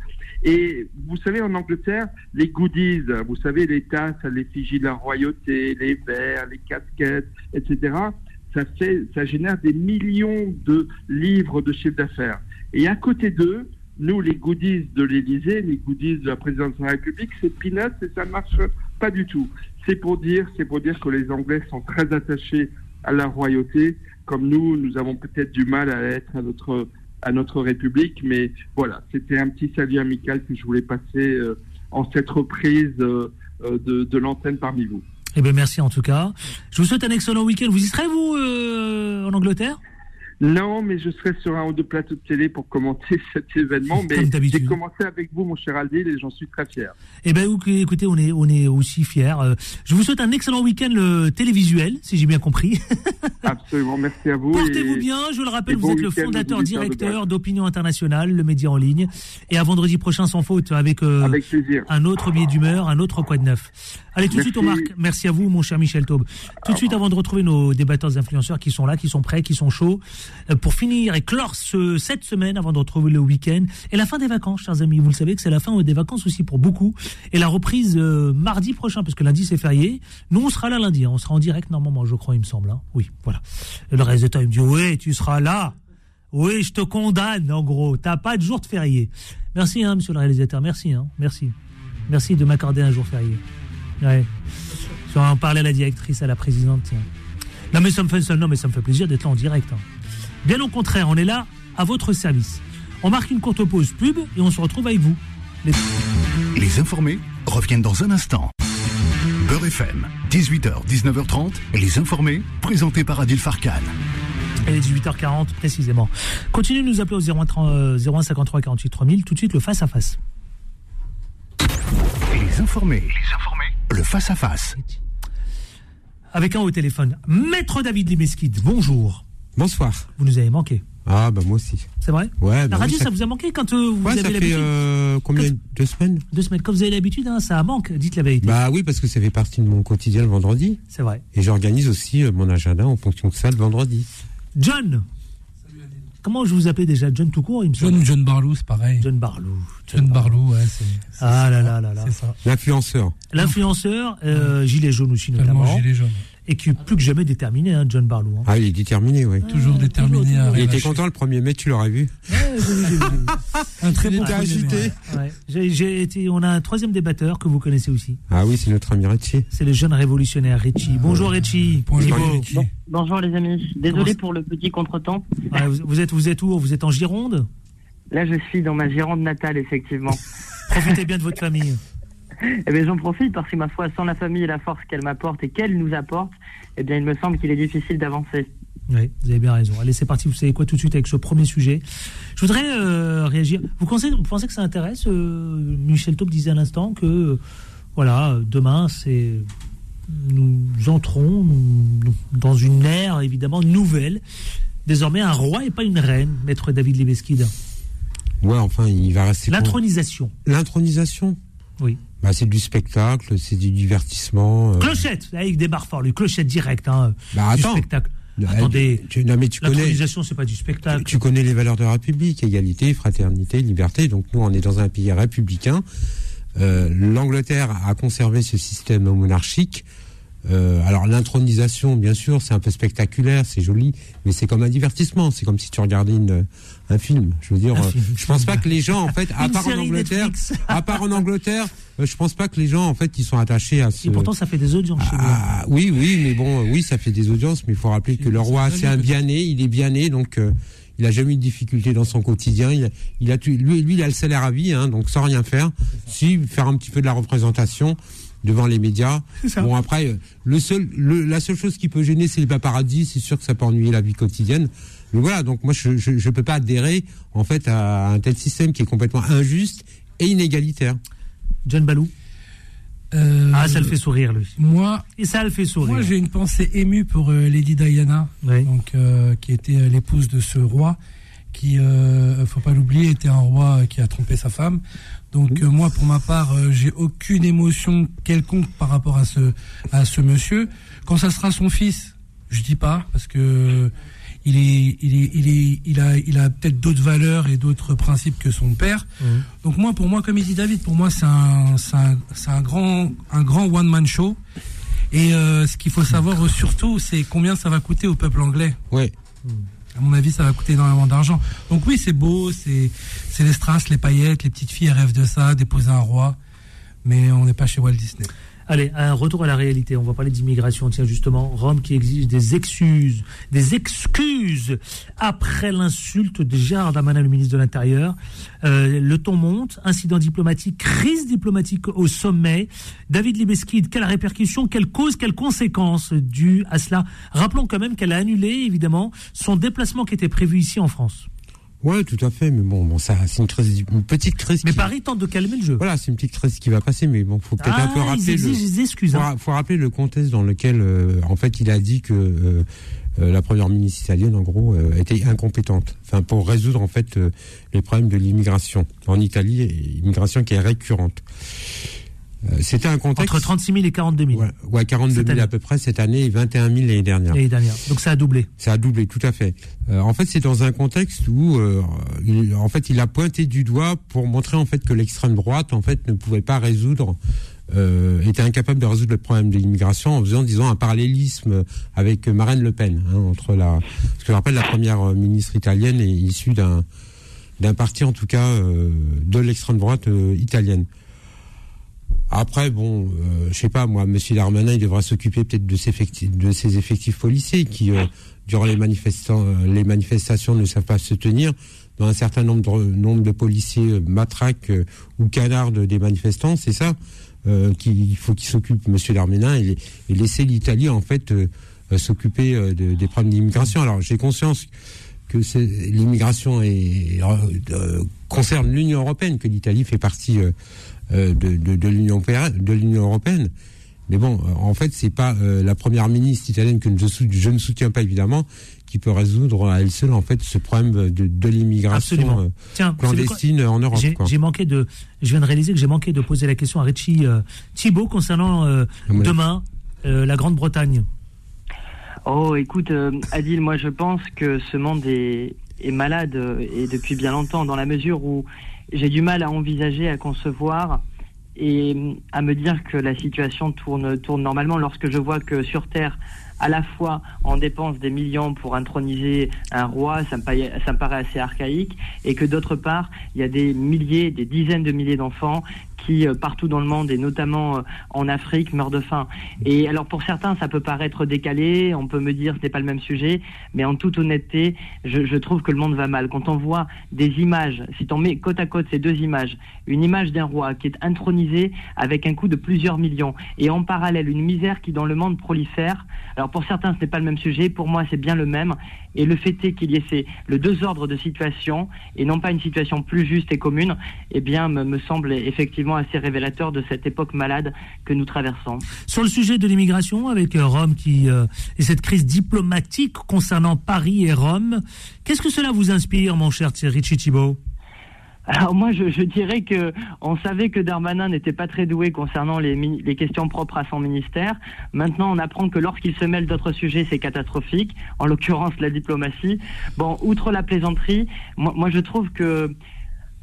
Et vous savez, en Angleterre, les goodies, vous savez, les tasses à l'effigie de la royauté, les verres, les casquettes, etc., ça, fait, ça génère des millions de livres de chiffre d'affaires. Et à côté d'eux, nous, les goodies de l'Élysée, les goodies de la présidence de la République, c'est peanuts et ça ne marche pas du tout. C'est pour dire, c'est pour dire que les Anglais sont très attachés à la royauté, comme nous, nous avons peut-être du mal à être à notre à notre République, mais voilà, c'était un petit salut amical que je voulais passer euh, en cette reprise euh, euh, de, de l'antenne parmi vous. Eh bien, merci en tout cas. Je vous souhaite un excellent week-end. Vous y serez, vous, euh, en Angleterre? Non, mais je serai sur un ou deux plateaux de télé pour commenter cet événement, mais j'ai commencé avec vous, mon cher Aldil, et j'en suis très fier. Eh ben, ok, écoutez, on est, on est aussi fiers. Euh, Je vous souhaite un excellent week-end télévisuel, si j'ai bien compris. Absolument, merci à vous. Portez-vous bien. Je le rappelle, vous bon êtes le fondateur directeur d'Opinion Internationale, le média en ligne. Et à vendredi prochain, sans faute, avec, euh, un autre billet d'humeur, un autre quoi de neuf. Allez, tout de suite, on marque. Merci à vous, mon cher Michel Taube. Tout de suite, avant de retrouver nos débatteurs influenceurs qui sont là, qui sont prêts, qui sont chauds, pour finir et clore ce, cette semaine avant de retrouver le week-end et la fin des vacances, chers amis. Vous le savez que c'est la fin des vacances aussi pour beaucoup et la reprise euh, mardi prochain, parce que lundi c'est férié. Nous, on sera là lundi. hein. On sera en direct normalement, je crois, il me semble. hein. Oui, voilà. Le reste du temps, il me dit, oui, tu seras là. Oui, je te condamne, en gros. T'as pas de jour de férié. Merci, hein, monsieur le réalisateur. Merci. Merci. Merci de m'accorder un jour férié. Ouais. Je vais en parler à la directrice, à la présidente. Non, mais ça me fait, non, mais ça me fait plaisir d'être là en direct. Bien au contraire, on est là à votre service. On marque une courte pause pub et on se retrouve avec vous. Les- Les informés reviennent dans un instant. Beurre FM, 18h, 19h30, les informés, présentés par Adil Farkan. Elle est 18h40 précisément. Continuez de nous appeler au 01 30, euh, 01 53 48 3000. Tout de suite, le face à face. Les informés, les informés, le face-à-face. Avec un au téléphone, Maître David Limesquid, bonjour. Bonsoir. Vous nous avez manqué. Ah, bah moi aussi. C'est vrai Ouais, La bah radio, oui, ça... vous a manqué quand euh, vous Ouais, avez ça fait l'habitude euh, combien Deux semaines Deux semaines. Quand vous avez l'habitude, hein, ça manque. Dites la vérité. Bah oui, parce que ça fait partie de mon quotidien le vendredi. C'est vrai. Et j'organise aussi euh, mon agenda en fonction de ça le vendredi. John Comment je vous appelais déjà John tout court, il me John semble. ou John Barlou, c'est pareil. John Barlou. John Barlou, ouais, c'est. Ah là là là là. C'est ça. L'influenceur. L'influenceur, euh, gilet jaune aussi notamment. Tellement gilet jaune. Et qui est plus que jamais déterminé, hein, John Barlou. hein. Ah, il est déterminé, oui. Toujours déterminé à Il était content le 1er mai, tu l'aurais vu. Ouais, j'ai vu, j'ai vu. Un très bon agité. Ouais. J'ai- j'ai été, on a un troisième débatteur que vous connaissez aussi. Ah oui, c'est notre ami Ritchie. C'est le jeune révolutionnaire Richie. Bonjour Richie. Bonjour, Thibaut. Richie. Bon- bonjour les amis, désolé Comment- pour le petit contretemps. Ouais, vous, vous êtes, vous êtes où? Vous êtes en Gironde? Là je suis dans ma Gironde natale effectivement. Profitez bien de votre famille. Eh bien j'en profite parce que ma foi, sans la famille et la force qu'elle m'apporte et qu'elle nous apporte, eh bien il me semble qu'il est difficile d'avancer. Oui, vous avez bien raison. Allez, c'est parti. Vous savez quoi tout de suite avec ce premier sujet. Je voudrais euh, réagir. Vous pensez, vous pensez que ça intéresse euh, Michel Taube disait à l'instant que euh, voilà, demain c'est nous entrons dans une ère évidemment nouvelle. Désormais, un roi et pas une reine, maître David Libesquid. Ouais, enfin, il va rester. L'intronisation. L'intronisation? Oui. Bah, c'est du spectacle, c'est du divertissement. euh. Clochette, là, il débarque fort, lui. Clochette direct, hein, Bah, du attends. spectacle. Euh, Attendez, tu, non, mais tu connais. c'est pas du spectacle. Tu connais les valeurs de la République, égalité, fraternité, liberté. Donc nous, on est dans un pays républicain. Euh, L'Angleterre a conservé ce système monarchique. Euh, alors l'intronisation, bien sûr, c'est un peu spectaculaire, c'est joli, mais c'est comme un divertissement. C'est comme si tu regardais une, un film. Je veux dire, euh, je pense pas que les gens, en fait, à part en Angleterre, à part en Angleterre, euh, je pense pas que les gens, en fait, ils sont attachés à ce. Et pourtant, ça fait des audiences. Ah, oui, oui, mais bon, euh, oui, ça fait des audiences, mais il faut rappeler que le roi, c'est un bien né, il est bien né, donc euh, il a jamais eu de difficulté dans son quotidien. Il a, il a tu- lui, lui, il a le salaire à vie, hein, donc sans rien faire, si faire un petit peu de la représentation. devant les médias. Bon après, le seul, le- la seule chose qui peut gêner, c'est les paparazzis. C'est sûr que ça peut ennuyer la vie quotidienne. Mais voilà, donc moi je je, je peux pas adhérer en fait à un tel système qui est complètement injuste et inégalitaire. John Balou. Ah, ça le fait sourire, lui. Moi, Et ça le fait sourire. Moi, j'ai une pensée émue pour euh, Lady Diana, donc euh, qui était euh, l'épouse de ce roi, qui, euh, faut pas l'oublier, était un roi qui a trompé sa femme. Donc euh, moi, pour ma part, euh, j'ai aucune émotion quelconque par rapport à ce à ce monsieur. Quand ça sera son fils, je dis pas parce que il est il est il est il a il a peut-être d'autres valeurs et d'autres principes que son père. Donc moi, pour moi, comme il dit David, pour moi, c'est un, c'est un, c'est un grand, un grand one man show. Et euh, ce qu'il faut savoir surtout, c'est combien ça va coûter au peuple anglais. Ouais. À mon avis, ça va coûter énormément d'argent. Donc oui, c'est beau, c'est, c'est les strass, les paillettes, les petites filles elles rêvent de ça, d'épouser un roi. Mais on n'est pas chez Walt Disney. Allez, un retour à la réalité. On va parler d'immigration. Tiens, justement, Rome qui exige des excuses, des excuses après l'insulte de Gérard le ministre de l'Intérieur. Euh, le ton monte, incident diplomatique, crise diplomatique au sommet. David Libeskid, quelle répercussion, quelle cause, quelles conséquences dues à cela? Rappelons quand même qu'elle a annulé, évidemment, son déplacement qui était prévu ici en France. Ouais, tout à fait. Mais bon, bon, ça, c'est une crise, une petite crise. Mais qui- Paris tente de calmer le jeu. Voilà, c'est une petite crise qui va passer, mais bon, faut peut-être Ah, un peu ils rappeler. exigent le, des excuses, Faut, hein. faut rappeler le contexte dans lequel, euh, en fait, il a dit que euh, euh, la première ministre italienne, en gros, euh, était incompétente. Enfin, pour résoudre en fait euh, les problèmes de l'immigration en Italie, immigration qui est récurrente. Euh, C'était un contexte. Entre 36 000 et 42 000. Ouais, ouais 42 Cette 000 année. à peu près cette année et 21 000 l'année dernière. L'année dernière. Donc ça a doublé. Ça a doublé, tout à fait. Euh, en fait, c'est dans un contexte où, euh, il, en fait, il a pointé du doigt pour montrer en fait que l'extrême droite, en fait, ne pouvait pas résoudre, euh, était incapable de résoudre le problème de l'immigration en faisant, disons, un parallélisme avec Marine Le Pen hein, entre la, ce que je rappelle, la première ministre italienne est issue d'un d'un parti, en tout cas, de l'extrême droite italienne. Après, bon, euh, je sais pas, moi, Monsieur Darmanin, il devra s'occuper peut-être de ses effectifs, de ses effectifs policiers qui, euh, durant les manifestants, euh, les manifestations, ne savent pas se tenir. Dans un certain nombre de, nombre de policiers euh, matraquent euh, ou canardent des manifestants, c'est ça qu'il faut qu'il s'occupe, Monsieur Darmanin, et, laisser l'Italie en fait s'occuper de- des problèmes d'immigration. Alors, j'ai conscience que l'immigration concerne l'Union européenne, que l'Italie fait partie de, de, de l'Union européenne. Mais bon, euh, en fait, c'est pas euh, la première ministre italienne que je, sou- je ne soutiens pas évidemment qui peut résoudre à elle seule en fait ce problème de, de l'immigration euh, Tiens, clandestine en Europe. J'ai manqué de, je viens de réaliser que j'ai manqué de poser la question à Richie euh, Thibault concernant euh, oui. demain euh, la Grande-Bretagne. Oh, écoute, euh, Adil, moi je pense que ce monde est, est malade euh, et depuis bien longtemps, dans la mesure où j'ai du mal à envisager, à concevoir et euh, à me dire que la situation tourne, tourne normalement lorsque je vois que sur Terre, à la fois on dépense des millions pour introniser un roi, ça me, paraît, ça me paraît assez archaïque, et que d'autre part, il y a des milliers, des dizaines de milliers d'enfants euh, partout dans le monde, et notamment euh, en Afrique, meurent de faim. Et alors pour certains, ça peut paraître décalé, on peut me dire ce n'est pas le même sujet, mais en toute honnêteté, je, je trouve que le monde va mal. Quand on voit des images, si on met côte à côte ces deux images, une image d'un roi qui est intronisé avec un coût de plusieurs millions, et en parallèle une misère qui dans le monde prolifère, alors pour certains ce n'est pas le même sujet, pour moi c'est bien le même, et le fait est qu'il y ait ces, le deux ordres de situation, et non pas une situation plus juste et commune, eh bien me, me semble effectivement assez révélateur de cette époque malade que nous traversons. Sur le sujet de l'immigration, avec euh, Rome qui euh, et cette crise diplomatique concernant Paris et Rome, qu'est-ce que cela vous inspire, mon cher Richie Thibault Alors moi, je, je dirais que on savait que Darmanin n'était pas très doué concernant les, questions propres à son ministère. Maintenant, on apprend que lorsqu'il se mêle d'autres sujets, c'est catastrophique. En l'occurrence, la diplomatie. Bon, outre la plaisanterie, moi, moi, je trouve que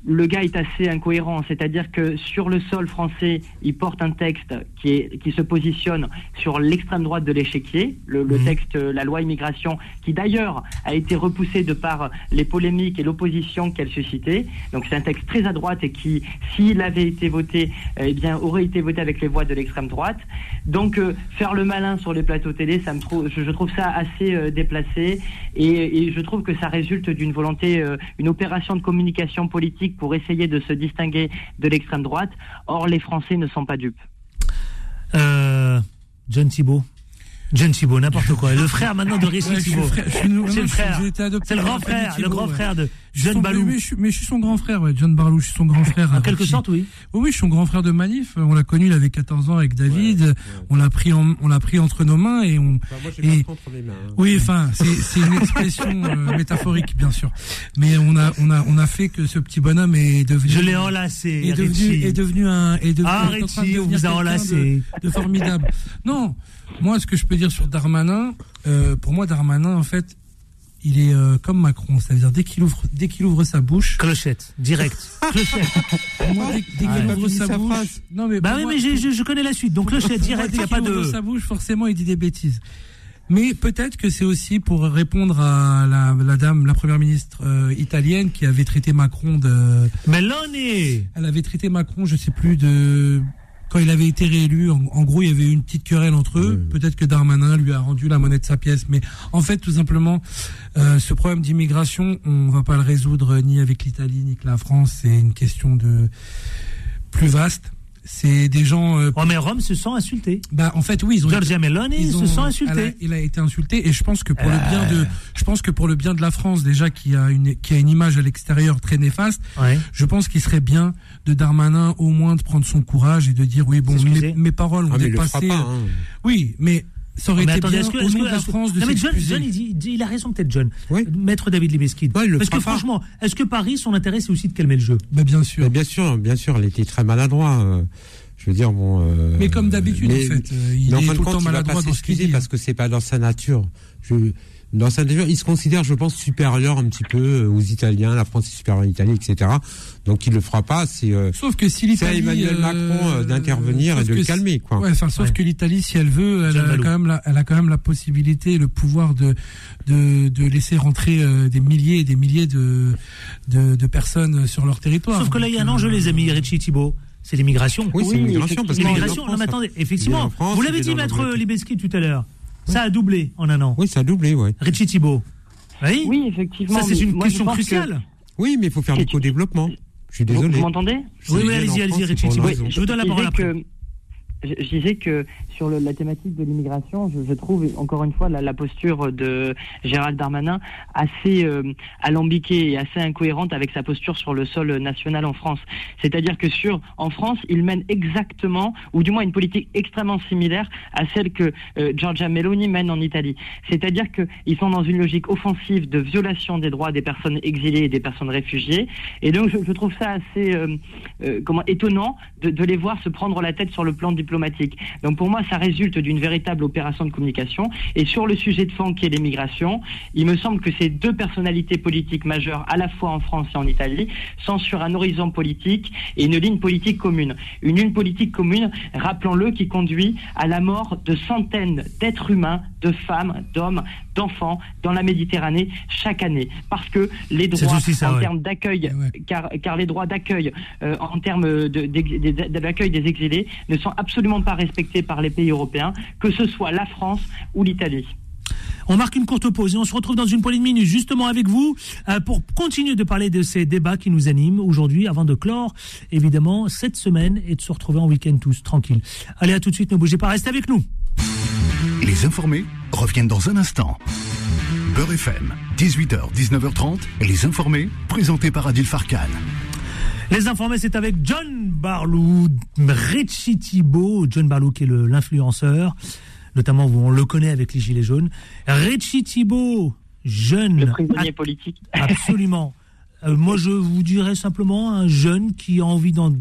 le gars est assez incohérent, c'est-à-dire que sur le sol français, il porte un texte qui, est, qui se positionne sur l'extrême droite de l'échiquier, le, le texte, euh, la loi immigration, qui d'ailleurs a été repoussé de par les polémiques et l'opposition qu'elle suscitait. Donc c'est un texte très à droite et qui, s'il avait été voté, eh bien aurait été voté avec les voix de l'extrême droite. Donc euh, faire le malin sur les plateaux télé, ça me trouve, je, je trouve ça assez euh, déplacé et, et je trouve que ça résulte d'une volonté, euh, une opération de communication politique pour essayer de se distinguer de l'extrême droite. Or, les Français ne sont pas dupes. Euh, John Thibault. John Thibault, n'importe quoi. Le frère maintenant de Richie Ouais, Thibault. C'est le frère. C'est le grand frère, le grand ouais. frère de John Balou. Mais, je suis- mais je suis son grand frère, ouais. John Barlou, je suis son grand frère. En quelque sorte, oui. Oui, oui, je suis son grand frère de Manif. On l'a connu, il avait 14 ans avec David. On l'a pris, en- on l'a pris entre nos mains et on. moi, j'ai et- pas contre les mains, hein. Oui, enfin, c'est, c'est une expression euh, métaphorique, bien sûr. Mais on a, on a, on a fait que ce petit bonhomme est devenu. Je l'ai enlacé, Est devenu, est devenu un, est devenu, Ah, Richie, vous a enlacé. De, de formidable. Non, moi, ce que je peux dire sur Darmanin, euh, pour moi, Darmanin, en fait, il est euh, comme Macron, c'est-à-dire dès qu'il ouvre, dès qu'il ouvre sa bouche. Clochette, direct. Clochette. Pour moi, dès, dès Ah, qu'il il a ouvre sa, sa bouche. phrase. Non, mais Bah oui, moi- mais je, je connais la suite. Donc clochette, direct, il n'y a pas Dès qu'il de. ouvre sa bouche, forcément, il dit des bêtises. Mais peut-être que c'est aussi pour répondre à la, la dame, la première ministre euh, italienne qui avait traité Macron de. Meloni. Elle avait traité Macron, je sais plus de quand il avait été réélu. En, en gros, il y avait eu une petite querelle entre eux. Peut-être que Darmanin lui a rendu la monnaie de sa pièce, mais en fait, tout simplement, euh, ce problème d'immigration, on va pas le résoudre ni avec l'Italie ni avec la France. C'est une question de plus vaste. C'est des gens. Euh, oh, mais Rome se sent insulté. Bah, en fait, oui, ils ont. Giorgia Meloni ils se ont- sent insulté. il a été insulté, et je pense que pour Euh. le bien de, je pense que pour le bien de la France déjà, qui a une, qui a une image à l'extérieur très néfaste, Ouais. je pense qu'il serait bien de Darmanin au moins de prendre son courage et de dire oui, bon, mes, mes paroles ont Ah, le fera dépassé. pas, euh, hein. Oui, mais ça aurait Mais été attendez, bien est-ce que, au nom que- de la France de non mais John. John, il, dit, il a raison peut-être John. Maître David Libeskid. Parce que franchement, est-ce que Paris, son intérêt, c'est aussi de calmer le jeu? Bah, Bien sûr. Mais bien sûr, bien sûr, il était très maladroit. euh, je veux dire, bon. euh, Mais comme d'habitude, en fait, euh, il est tout le temps maladroit dans ce qu'il dit. hein. parce que c'est pas dans sa nature. Je, dans sa nature, il se considère, je pense, supérieur un petit peu euh, aux Italiens. La France est supérieure à l'Italie, etc. Donc il le fera pas. C'est euh, Sauf que si c'est à l'Italie, Emmanuel euh, Macron euh, d'intervenir et de le calmer, quoi. Ouais, enfin, sauf que l'Italie, si elle veut, elle a, quand même la, elle a quand même la possibilité, et le pouvoir de de, de laisser rentrer euh, des milliers et des milliers de, de de personnes sur leur territoire. Sauf que là, il y a un enjeu, les amis, Richie Thibault. C'est l'immigration. Oui, c'est Oui, l'immigration, parce L'immigration, en non, mais attendez, effectivement, France, vous l'avez dit, maître. Libeski tout à l'heure. Ça a doublé en un an. Oui, ça a doublé, ouais. Richie Thibault. Oui, Oui, effectivement. Ça, c'est une moi, question cruciale. Oui, mais il faut faire du co-développement. Je suis désolé. vous m'entendez? Je Oui, oui, allez-y, allez-y, Richie Thibault. Je vous donne la parole après. je disais que sur la thématique de l'immigration, je, trouve encore une fois la, posture de Gérald Darmanin assez euh, alambiquée et assez incohérente avec sa posture sur le sol national en France. C'est-à-dire que sur en France, il mène exactement, ou du moins une politique extrêmement similaire à celle que euh, Giorgia Meloni mène en Italie. C'est-à-dire qu'ils sont dans une logique offensive de violation des droits des personnes exilées et des personnes réfugiées. Et donc je, trouve ça assez euh, comment étonnant de, de les voir se prendre la tête sur le plan diplomatique. Donc pour moi, ça résulte d'une véritable opération de communication. Et sur le sujet de fond qui est l'immigration, il me semble que ces deux personnalités politiques majeures, à la fois en France et en Italie, sont sur un horizon politique et une ligne politique commune. Une ligne politique commune, rappelons-le, qui conduit à la mort de centaines d'êtres humains, de femmes, d'hommes, d'enfants dans la Méditerranée chaque année. Parce que les droits ça, en ouais. termes d'accueil, car, car les droits d'accueil euh, en termes de, de, de- de l'accueil des exilés ne sont absolument pas respectés par les pays européens, que ce soit la France ou l'Italie. On marque une courte pause et on se retrouve dans une poignée de minutes justement avec vous euh, pour continuer de parler de ces débats qui nous animent aujourd'hui avant de clore évidemment cette semaine et de se retrouver en week-end tous tranquille. Allez à tout de suite, ne bougez pas, restez avec nous. Les informés reviennent dans un instant. Beurre FM, 18h, 19h30, les informés, présentés par Adil Farkan. Les informés, c'est avec John Barlou, Richie Thibault, John Barlou qui est l'influenceur, notamment où on le connaît avec les Gilets jaunes. Richie Thibault, jeune. Le prisonnier politique. Absolument. Euh, moi, je vous dirais simplement un jeune qui a envie d'en.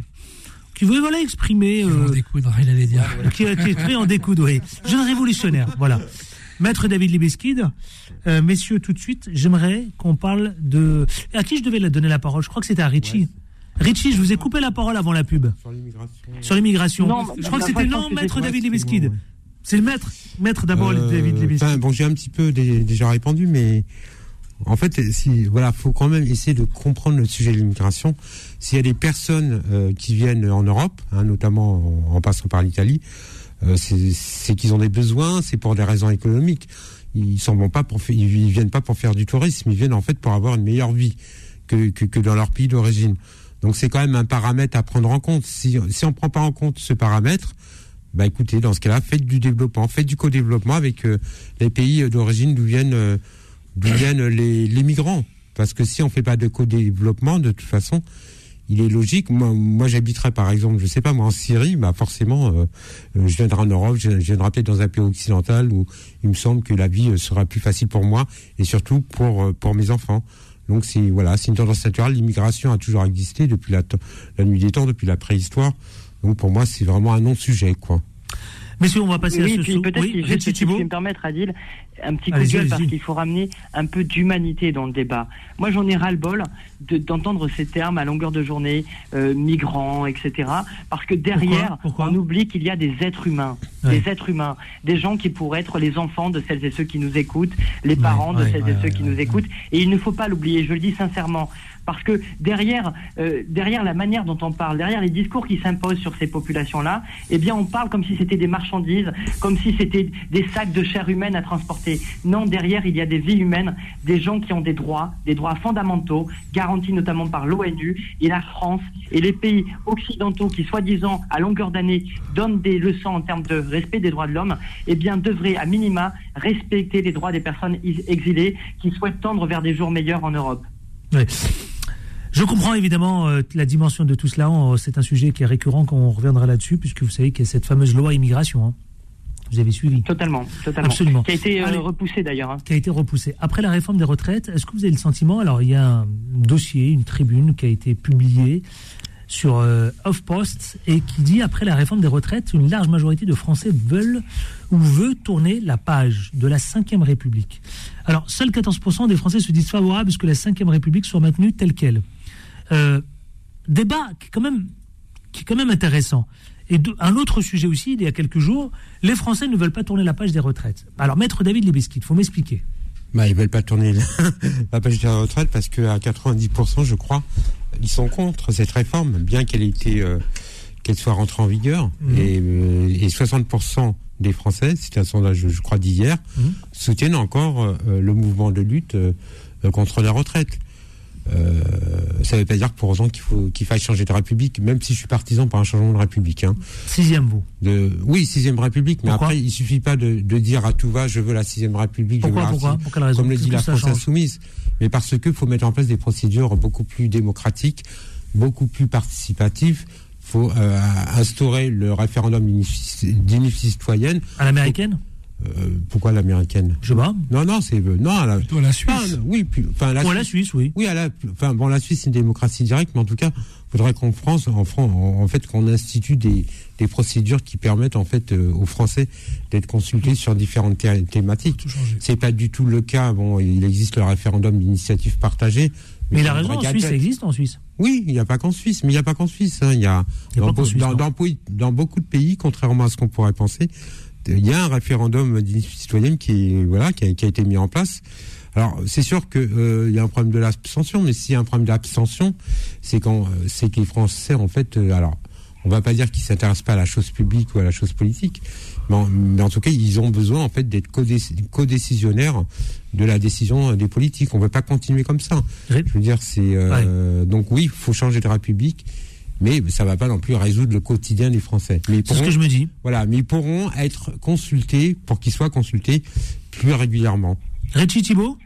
Qui veut voilà, exprimer. euh, En découdre, il allait dire. qui, qui est en découdre, oui. Jeune révolutionnaire, voilà. Maître David Libeskid, euh, messieurs, tout de suite, j'aimerais qu'on parle de. À qui je devais la- donner la parole? Je crois que c'était à Richie. Richie, je vous ai coupé la parole avant la pub. Sur l'immigration. Non, Je crois que c'était non, Maître David Libeskid. C'est le maître. Maître d'abord, Euh, David Libeskid. bon, j'ai un petit peu dé- déjà répondu, mais en fait, si voilà, faut quand même essayer de comprendre le sujet de l'immigration. S'il y a des personnes euh, qui viennent en Europe, hein, notamment en, passant par l'Italie, euh, c'est qu'ils ont des besoins, c'est pour des raisons économiques. Ils vont pas pour, ils viennent pas pour faire du tourisme, ils viennent en fait pour avoir une meilleure vie que, que, dans leur pays d'origine. Donc c'est quand même un paramètre à prendre en compte. Si, on prend pas en compte ce paramètre, bah écoutez, dans ce cas-là, faites du développement, faites du co-développement avec euh, les pays d'origine d'où viennent, d'où viennent les, les migrants. Parce que si on fait pas de co-développement, de toute façon, il est logique. Moi, moi j'habiterais par exemple, je sais pas, moi en Syrie, bah forcément, euh, euh, je viendrai en Europe, je, je viendrai peut-être dans un pays occidental où il me semble que la vie euh, sera plus facile pour moi et surtout pour pour mes enfants. Donc c'est voilà, c'est une tendance naturelle. L'immigration a toujours existé depuis la, nuit des temps, depuis la préhistoire. Donc pour moi, c'est vraiment un non-sujet, quoi. Messieurs, on va passer oui, à ce puis peut-être Oui, si, juste, si Thibault. je peux me permettre, Adil, un petit coup de gueule parce qu'il faut ramener un peu d'humanité dans le débat. Moi, j'en ai ras-le-bol de- d'entendre ces termes à longueur de journée, euh, migrants, etc. Parce que derrière, on oublie qu'il y a des êtres humains, Ouais. des êtres humains, des gens qui pourraient être les enfants de celles et ceux qui nous écoutent, les parents de ouais, celles et ceux qui nous écoutent. Et il ne faut pas l'oublier, je le dis sincèrement. Parce que derrière, euh, derrière la manière dont on parle, derrière les discours qui s'imposent sur ces populations-là, eh bien, on parle comme si c'était des marchandises, comme si c'était des sacs de chair humaine à transporter. Non, derrière, il y a des vies humaines, des gens qui ont des droits, des droits fondamentaux, garantis notamment par l'ONU et la France et les pays occidentaux qui, soi-disant, à longueur d'année, donnent des leçons en termes de respect des droits de l'homme, eh bien, devraient, à minima, respecter les droits des personnes exilées qui souhaitent tendre vers des jours meilleurs en Europe. Je comprends évidemment euh, la dimension de tout cela. On- C'est un sujet qui est récurrent quand on reviendra là-dessus, puisque vous savez qu'il y a cette fameuse loi immigration. hein. Vous avez suivi Totalement, totalement. Absolument. Qui a été euh, Allez. repoussé d'ailleurs. hein. qui a été repoussée. Après la réforme des retraites, est-ce que vous avez le sentiment Alors, il y a un dossier, une tribune qui a été publiée sur euh, HuffPost et qui dit après la réforme des retraites, une large majorité de Français veulent ou veut tourner la page de la Ve République. Alors, seuls 14% des Français se disent favorables à ce que la Ve République soit maintenue telle qu'elle. Euh, débat qui est quand même, qui est quand même intéressant. Et de- un autre sujet aussi, il y a quelques jours, les Français ne veulent pas tourner la page des retraites. Alors, maître David Libesquit, il faut m'expliquer. Bah, ils veulent pas tourner la, page de la retraite parce qu'à 90%, je crois, ils sont contre cette réforme, bien qu'elle ait été, euh, qu'elle soit rentrée en vigueur. Mhm. Et, euh, et 60% des Français, c'est un sondage, je crois, d'hier, Mhm. soutiennent encore euh, le mouvement de lutte euh, euh, contre la retraite. Euh, ça ne veut pas dire pour autant qu'il faut qu'il faille changer de république, même si je suis partisan pour un changement de république. Hein. Sixième, vous De, oui, sixième république, mais Pourquoi après, il suffit pas de, de dire à tout va, je veux la sixième république, je veux Pourquoi, la pourquoi Pour quelle raison comme le dit que la France insoumise. Mais parce que faut mettre en place des procédures beaucoup plus démocratiques, beaucoup plus participatives. faut euh, instaurer le référendum d'initiative d'initiative citoyenne. À l'américaine? Euh, pourquoi l'américaine? Je sais pas. Non, non, c'est euh, non. À la, Plutôt à la Suisse. Oui, puis, enfin la Ou à la Suisse, oui. Oui, à la, enfin bon, la Suisse c'est une démocratie directe, mais en tout cas, faudrait qu'en France, en France, en, en fait, qu'on institue des, des procédures qui permettent en fait euh, aux Français d'être consultés sur différentes thé- thématiques. C'est pas du tout le cas. Bon, il existe le référendum d'initiative partagée. Mais il a ça raison, en Suisse, ça existe en Suisse. Oui, il n'y a pas qu'en Suisse, mais il n'y a pas qu'en Suisse. hein. Il y a, Il y a dans, pas qu'en beau- Suisse, dans, non. dans peu- dans beaucoup de pays, contrairement à ce qu'on pourrait penser, il y a un référendum d'initiative citoyenne qui voilà qui a, qui a été mis en place. Alors c'est sûr que euh, il y a un problème de l'abstention, mais s'il y a un problème d'abstention, c'est quand euh, c'est que les Français en fait, euh, alors on va pas dire qu'ils s'intéressent pas à la chose publique ou à la chose politique, mais en, mais en tout cas ils ont besoin en fait d'être codéc- codécisionnaires de la décision des politiques. On ne peut pas continuer comme ça. Je veux dire c'est euh, donc oui, il faut changer de république. Mais ça va pas non plus résoudre le quotidien des Français. Mais C'est ce que je me dis. Voilà, mais ils pourront être consultés pour qu'ils soient consultés plus régulièrement. Richie Thibault?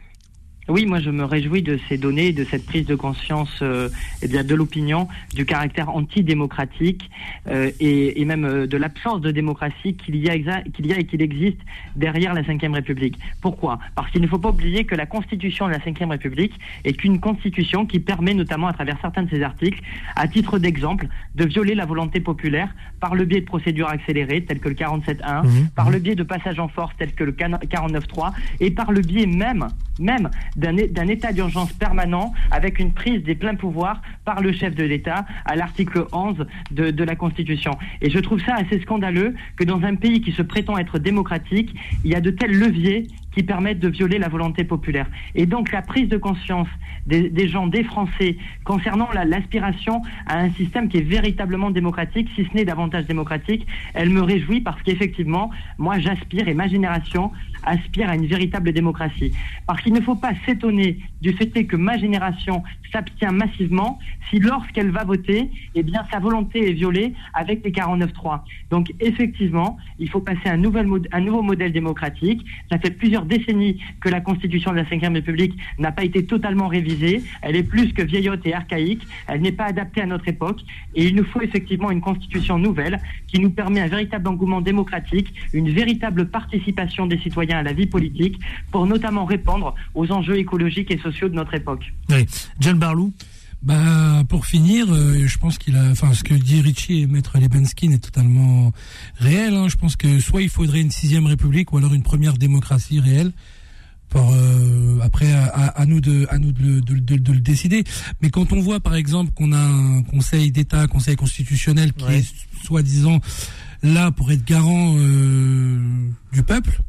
Oui, moi je me réjouis de ces données, de cette prise de conscience euh, eh bien, de l'opinion, du caractère antidémocratique euh, et, et même euh, de l'absence de démocratie qu'il y, a qu'il y a et qu'il existe derrière la Ve République. Pourquoi? Parce qu'il ne faut pas oublier que la constitution de la Ve République est une constitution qui permet notamment à travers certains de ses articles, à titre d'exemple, de violer la volonté populaire par le biais de procédures accélérées telles que le 47.1, Mhm. par le biais de passages en force tels que le 49.3 et par le biais même, même d'un état d'urgence permanent avec une prise des pleins pouvoirs par le chef de l'État à l'article 11 de, de la Constitution. Et je trouve ça assez scandaleux que dans un pays qui se prétend être démocratique, il y a de tels leviers qui permettent de violer la volonté populaire. Et donc la prise de conscience des, des gens, des Français, concernant la- l'aspiration à un système qui est véritablement démocratique, si ce n'est davantage démocratique, elle me réjouit parce qu'effectivement, moi j'aspire et ma génération aspire à une véritable démocratie. Parce qu'il ne faut pas s'étonner du fait que ma génération s'abstient massivement si lorsqu'elle va voter, eh bien sa volonté est violée avec les 49.3. Donc effectivement, il faut passer un, nouvel un nouveau modèle démocratique. Ça fait plusieurs décennies que la Constitution de la Ve République n'a pas été totalement révisée. Elle est plus que vieillotte et archaïque. Elle n'est pas adaptée à notre époque. Et il nous faut effectivement une Constitution nouvelle qui nous permet un véritable engouement démocratique, une véritable participation des citoyens à la vie politique pour notamment répondre aux enjeux écologiques et sociaux de notre époque. Oui. John Barlou Bah, pour finir, euh, je pense qu'il a, enfin, ce que dit Richie et Maître Lebenskin est totalement réel. hein. Je pense que soit il faudrait une sixième république ou alors une première démocratie réelle. Pour, euh, après, à, nous de, à nous de, le- de, de- de le décider. Mais quand on voit, par exemple, qu'on a un Conseil d'État, un Conseil constitutionnel qui est soi-disant là pour être garant euh, du peuple,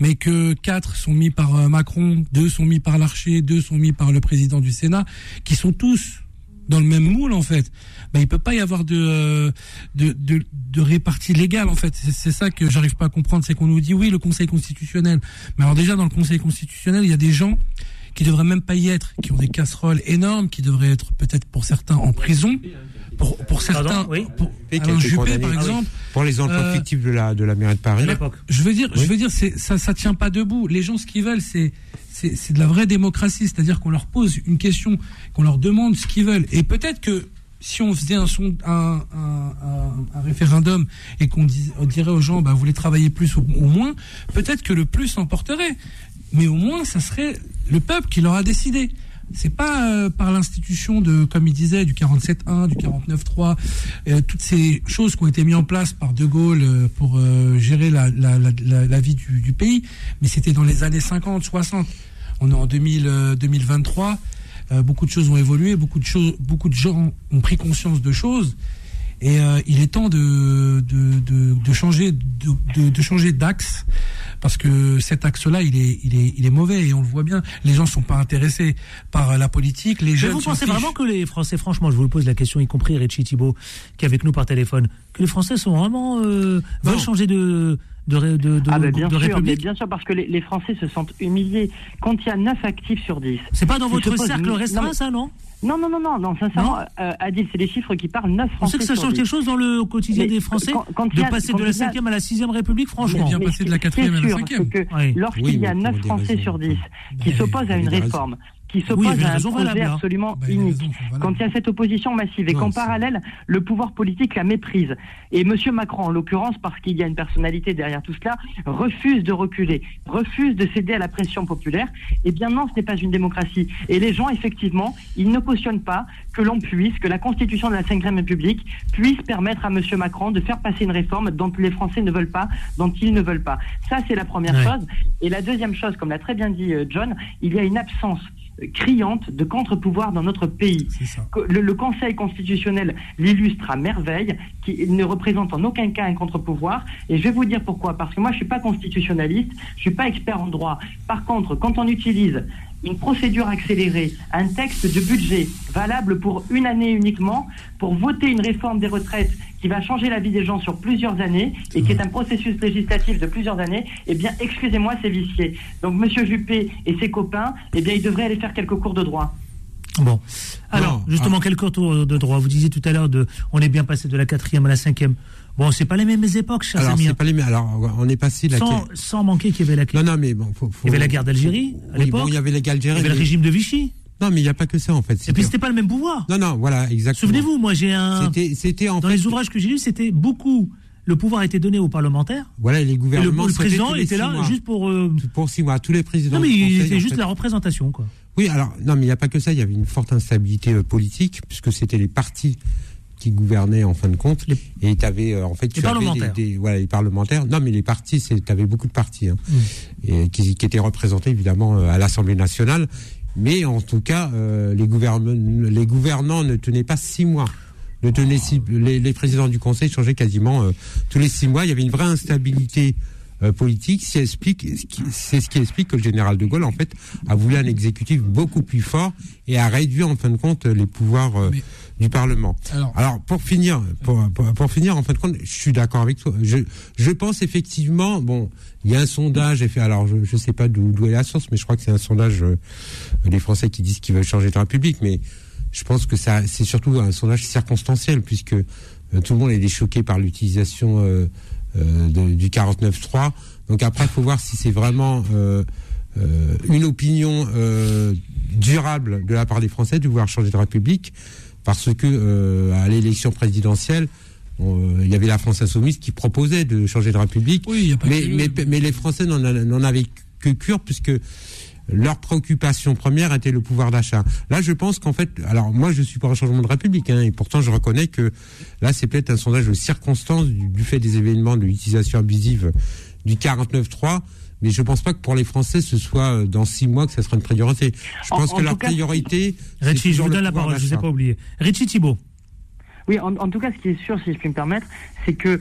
mais que quatre sont mis par euh, Macron, deux sont mis par Larcher, deux sont mis par le président du Sénat, qui sont tous dans le même moule en fait. Ben, il peut pas y avoir de euh, de, de, de répartie légale en fait. C'est- ça que j'arrive pas à comprendre, c'est qu'on nous dit oui le Conseil constitutionnel. Mais alors déjà dans le Conseil constitutionnel, il y a des gens qui devraient même pas y être, qui ont des casseroles énormes, qui devraient être peut-être pour certains en prison, pour pour certains, pour, a Alain été Juppé condamné par exemple. pour les emplois Euh, fictifs de la de la mairie de Paris. je veux dire, Oui. je veux dire, ça, ça tient pas debout. Les gens, ce qu'ils veulent, c'est c'est c'est de la vraie démocratie, c'est-à-dire qu'on leur pose une question, qu'on leur demande ce qu'ils veulent. Et peut-être que si on faisait un, son, un, un, un- un référendum et qu'on dirait aux gens, bah, vous voulez travailler plus ou, ou moins, peut-être que le plus emporterait. Mais au moins, ça serait le peuple qui l'aura décidé. C'est pas euh, par l'institution de, comme il disait, du 47.1, du 49.3, euh, toutes ces choses qui ont été mises en place par De Gaulle euh, pour gérer la, vie du, pays, mais c'était dans les années 50, 60. On est en 2000, euh, 2023. euh, beaucoup de choses ont évolué, beaucoup de choses, beaucoup de gens ont pris conscience de choses, et euh, il est temps de de, de, de changer de, de, changer d'axe parce que cet axe-là, il est il est il est mauvais et on le voit bien. Les gens sont pas intéressés par la politique. Les Mais jeunes. vous pensez vraiment que les Français, franchement, je vous pose la question, y compris Richie Thibault, qui est avec nous par téléphone, que les Français sont vraiment euh, veulent changer de de, ré- de, de, Ah ben bien de sûr, mais république bien sûr parce que les, les Français se sentent humiliés. Quand il y a 9 actifs sur 10. C'est pas dans votre cercle une- restreint, mais- ça, non? Non, non, non, non, non, sincèrement, euh, Adil, c'est les chiffres qui parlent 9 On Français sait que ça change 10. quelque chose dans le quotidien Mais des Français quand- quand il de y a- passer quand de la il y a- 5e à la 6e République, franchement. bien Mais passer de la ce qui est quatrième à la sûr, cinquième. c'est que Oui. Lorsqu'il Oui, y a mais 9 pour des Français raisons. sur 10 qui s'opposent à une des réforme, qui Oui, des à un projet hein. absolument Bah, unique, quand il y a cette opposition massive et qu'en parallèle, le pouvoir politique la méprise, et M. Macron, en l'occurrence, parce qu'il y a une personnalité derrière tout cela, refuse de reculer, refuse de céder à la pression populaire, eh bien non, ce n'est pas une démocratie. Et les gens, effectivement, ils ne cautionnent pas que l'on puisse, que la Constitution de la Ve République puisse permettre à M. Macron de faire passer une réforme dont les Français ne veulent pas, dont ils ne veulent pas. Ça, c'est la première Ouais. chose. Et la deuxième chose, comme l'a très bien dit euh, John, il y a une absence criante de contre-pouvoir dans notre pays. Le, le Conseil constitutionnel l'illustre à merveille, qui ne représente en aucun cas un contre-pouvoir. Et je vais vous dire pourquoi. Parce que moi, je suis pas constitutionnaliste, je suis pas expert en droit. Par contre, quand on utilise une procédure accélérée, un texte de budget valable pour une année uniquement, pour voter une réforme des retraites qui va changer la vie des gens sur plusieurs années et qui est un processus législatif de plusieurs années, eh bien, excusez-moi, c'est vicié. Donc, Monsieur Juppé et ses copains, eh bien, ils devraient aller faire quelques cours de droit. Bon. Alors, Non, justement, ah. quelques tours de droit? Vous disiez tout à l'heure, de, on est bien passé de la 4e à la 5e. Bon, c'est pas les mêmes époques, cher Alors c'est pas les mêmes. Alors on est passé la. Sans, sans manquer qu'il y avait la, Non non mais bon. Faut, faut- il y avait la guerre d'Algérie, Oui, bon, il y avait la guerre il y d'Algérie. avait le régime de Vichy. Non mais il n'y a pas que ça en fait. Et puis, C'était- c'était pas le même pouvoir. Non non voilà exactement. Souvenez-vous, moi, j'ai un. C'était c'était en Dans fait. les ouvrages que j'ai lus, c'était beaucoup. Le pouvoir était donné aux parlementaires. Voilà les Et le, gouvernements. le c'était président était là mois. juste pour. euh, pour six mois. Tous les présidents. Non, mais du il Conseil, était en juste fait. la représentation, quoi. Oui, alors, non, mais il n'y a pas que ça. Il y avait une forte instabilité euh, politique, puisque c'était les partis qui gouvernaient en fin de compte. Les- Et tu avais, en fait, tu Les avais parlementaires. Des, des- voilà, les parlementaires. Non, mais les partis, tu avais beaucoup de partis, hein, Mm. et qui, qui étaient représentés évidemment euh, à l'Assemblée nationale. Mais en tout cas, euh, les, gouvernants ne tenaient pas six mois. Les, les présidents du Conseil changeaient quasiment euh, tous les six mois. Il y avait une vraie instabilité euh, politique, c'est ce qui explique que le général de Gaulle en fait a voulu un exécutif beaucoup plus fort et a réduit en fin de compte les pouvoirs euh, du Parlement. Alors, pour finir, pour, pour, finir en fin de compte, je suis d'accord avec toi. Je, je pense effectivement, bon, il y a un sondage fait. Alors je ne sais pas d'où est la source, mais je crois que c'est un sondage euh, des Français qui disent qu'ils veulent changer de République, mais je pense que ça c'est surtout un sondage circonstanciel puisque tout le monde est choqué par l'utilisation euh, du 49.3. Donc après, il faut voir si c'est vraiment euh, euh, une opinion durable de la part des Français de vouloir changer de République, parce que à l'élection présidentielle, il y avait la France insoumise qui proposait de changer de République, mais, mais, mais, les Français n'en avaient que cure puisque leur préoccupation première était le pouvoir d'achat. Là, je pense qu'en fait, alors moi, je suis pour un changement de République, hein, et pourtant, je reconnais que là, c'est peut-être un sondage de circonstance du, fait des événements de l'utilisation abusive du 49.3 mais je pense pas que pour les Français ce soit euh, dans six mois que ça sera une priorité. Je pense que leur priorité. Richie, je vous donne la parole, je ne vous ai pas oublié. Richie Thibault. Oui, en, tout cas, ce qui est sûr, si je puis me permettre, c'est que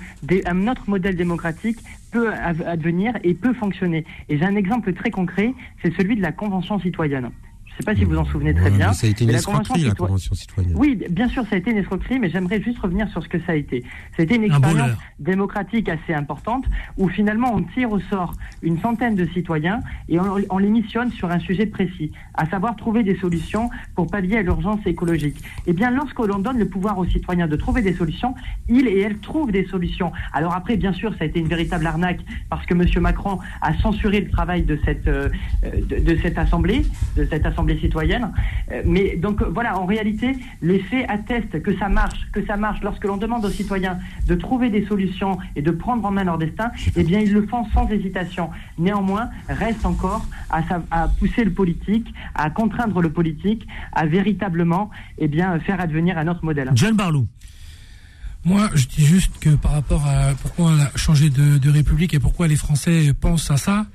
autre modèle démocratique peut advenir et peut fonctionner. Et j'ai un exemple très concret, c'est celui de la Convention citoyenne. Je ne sais pas si vous en souvenez très bien. Ça a été une escroquerie, la Convention citoyenne. Oui, bien sûr, ça a été une escroquerie, mais j'aimerais juste revenir sur ce que ça a été. Ça a été une expérience démocratique assez importante où finalement on tire au sort une centaine de citoyens et on, les missionne sur un sujet précis, à savoir trouver des solutions pour pallier à l'urgence écologique. Eh bien, lorsque l'on donne le pouvoir aux citoyens de trouver des solutions, ils et elles trouvent des solutions. Alors après, bien sûr, ça a été une véritable arnaque parce que M. Macron a censuré le travail de cette, euh, de cette assemblée, de cette assemblée citoyennes. Euh, mais donc voilà, en réalité, les faits attestent que ça marche, que ça marche lorsque l'on demande aux citoyens de trouver des solutions et de prendre en main leur destin, eh bien ils le font sans hésitation. Néanmoins, reste encore à, à pousser le politique, à contraindre le politique, à véritablement eh bien, faire advenir un autre modèle. John Barlou. Moi, je dis juste que par rapport à pourquoi on a changé de, de République et pourquoi les Français pensent à ça,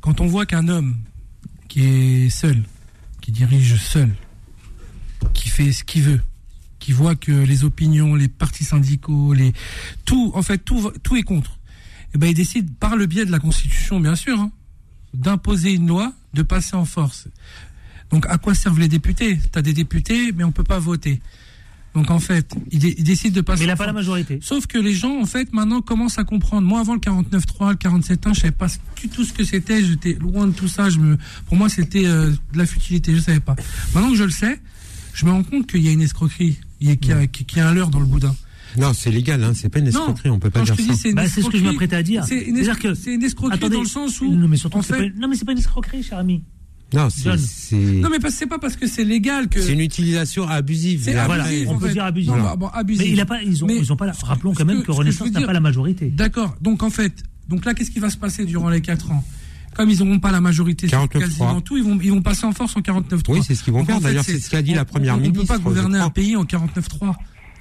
quand on voit qu'un homme qui est seul, dirige seul, qui fait ce qu'il veut, qui voit que les opinions, les partis syndicaux, les tout, en fait, tout, tout est contre. Et eh ben, il décide par le biais de la Constitution, bien sûr, hein, d'imposer une loi, de passer en force. Donc, à quoi servent les députés? Tu as des députés, mais on peut pas voter. Donc en fait, il, décide de passer. Mais il n'a pas la majorité. Sauf que les gens, en fait, maintenant commencent à comprendre. Moi, avant le 49.3, le 47.1, je savais pas du tout ce que c'était. J'étais loin de tout ça. Je me, pour moi, c'était euh, de la futilité. Je savais pas. Maintenant que je le sais, je me rends compte qu'il y a une escroquerie, qu'il y, a, un leurre dans le boudin. Non, c'est légal, hein. c'est pas une escroquerie, on peut pas dire ça. Bah, c'est ce que je m'apprêtais à dire. C'est une, une, escroquerie dans le sens où. Non, mais surtout, fait... non, mais c'est pas une escroquerie, cher ami. Non, c'est. Non, mais c'est pas parce que c'est légal que. C'est une utilisation abusive. Voilà, on peut dire abusive. bon, Mais il a pas, ils ont, ils ont pas. La... Rappelons quand même que, Renaissance n'a pas la majorité. D'accord. Donc en fait, donc là, qu'est-ce qui va se passer durant les 4 ans? Comme ils n'auront pas la majorité sur quasiment tout, ils vont, ils vont passer en force en 49-3. Oui, c'est ce qu'ils vont faire. D'ailleurs, c'est ce qu'a dit la première ministre. On ne peut pas gouverner un pays en 49-3.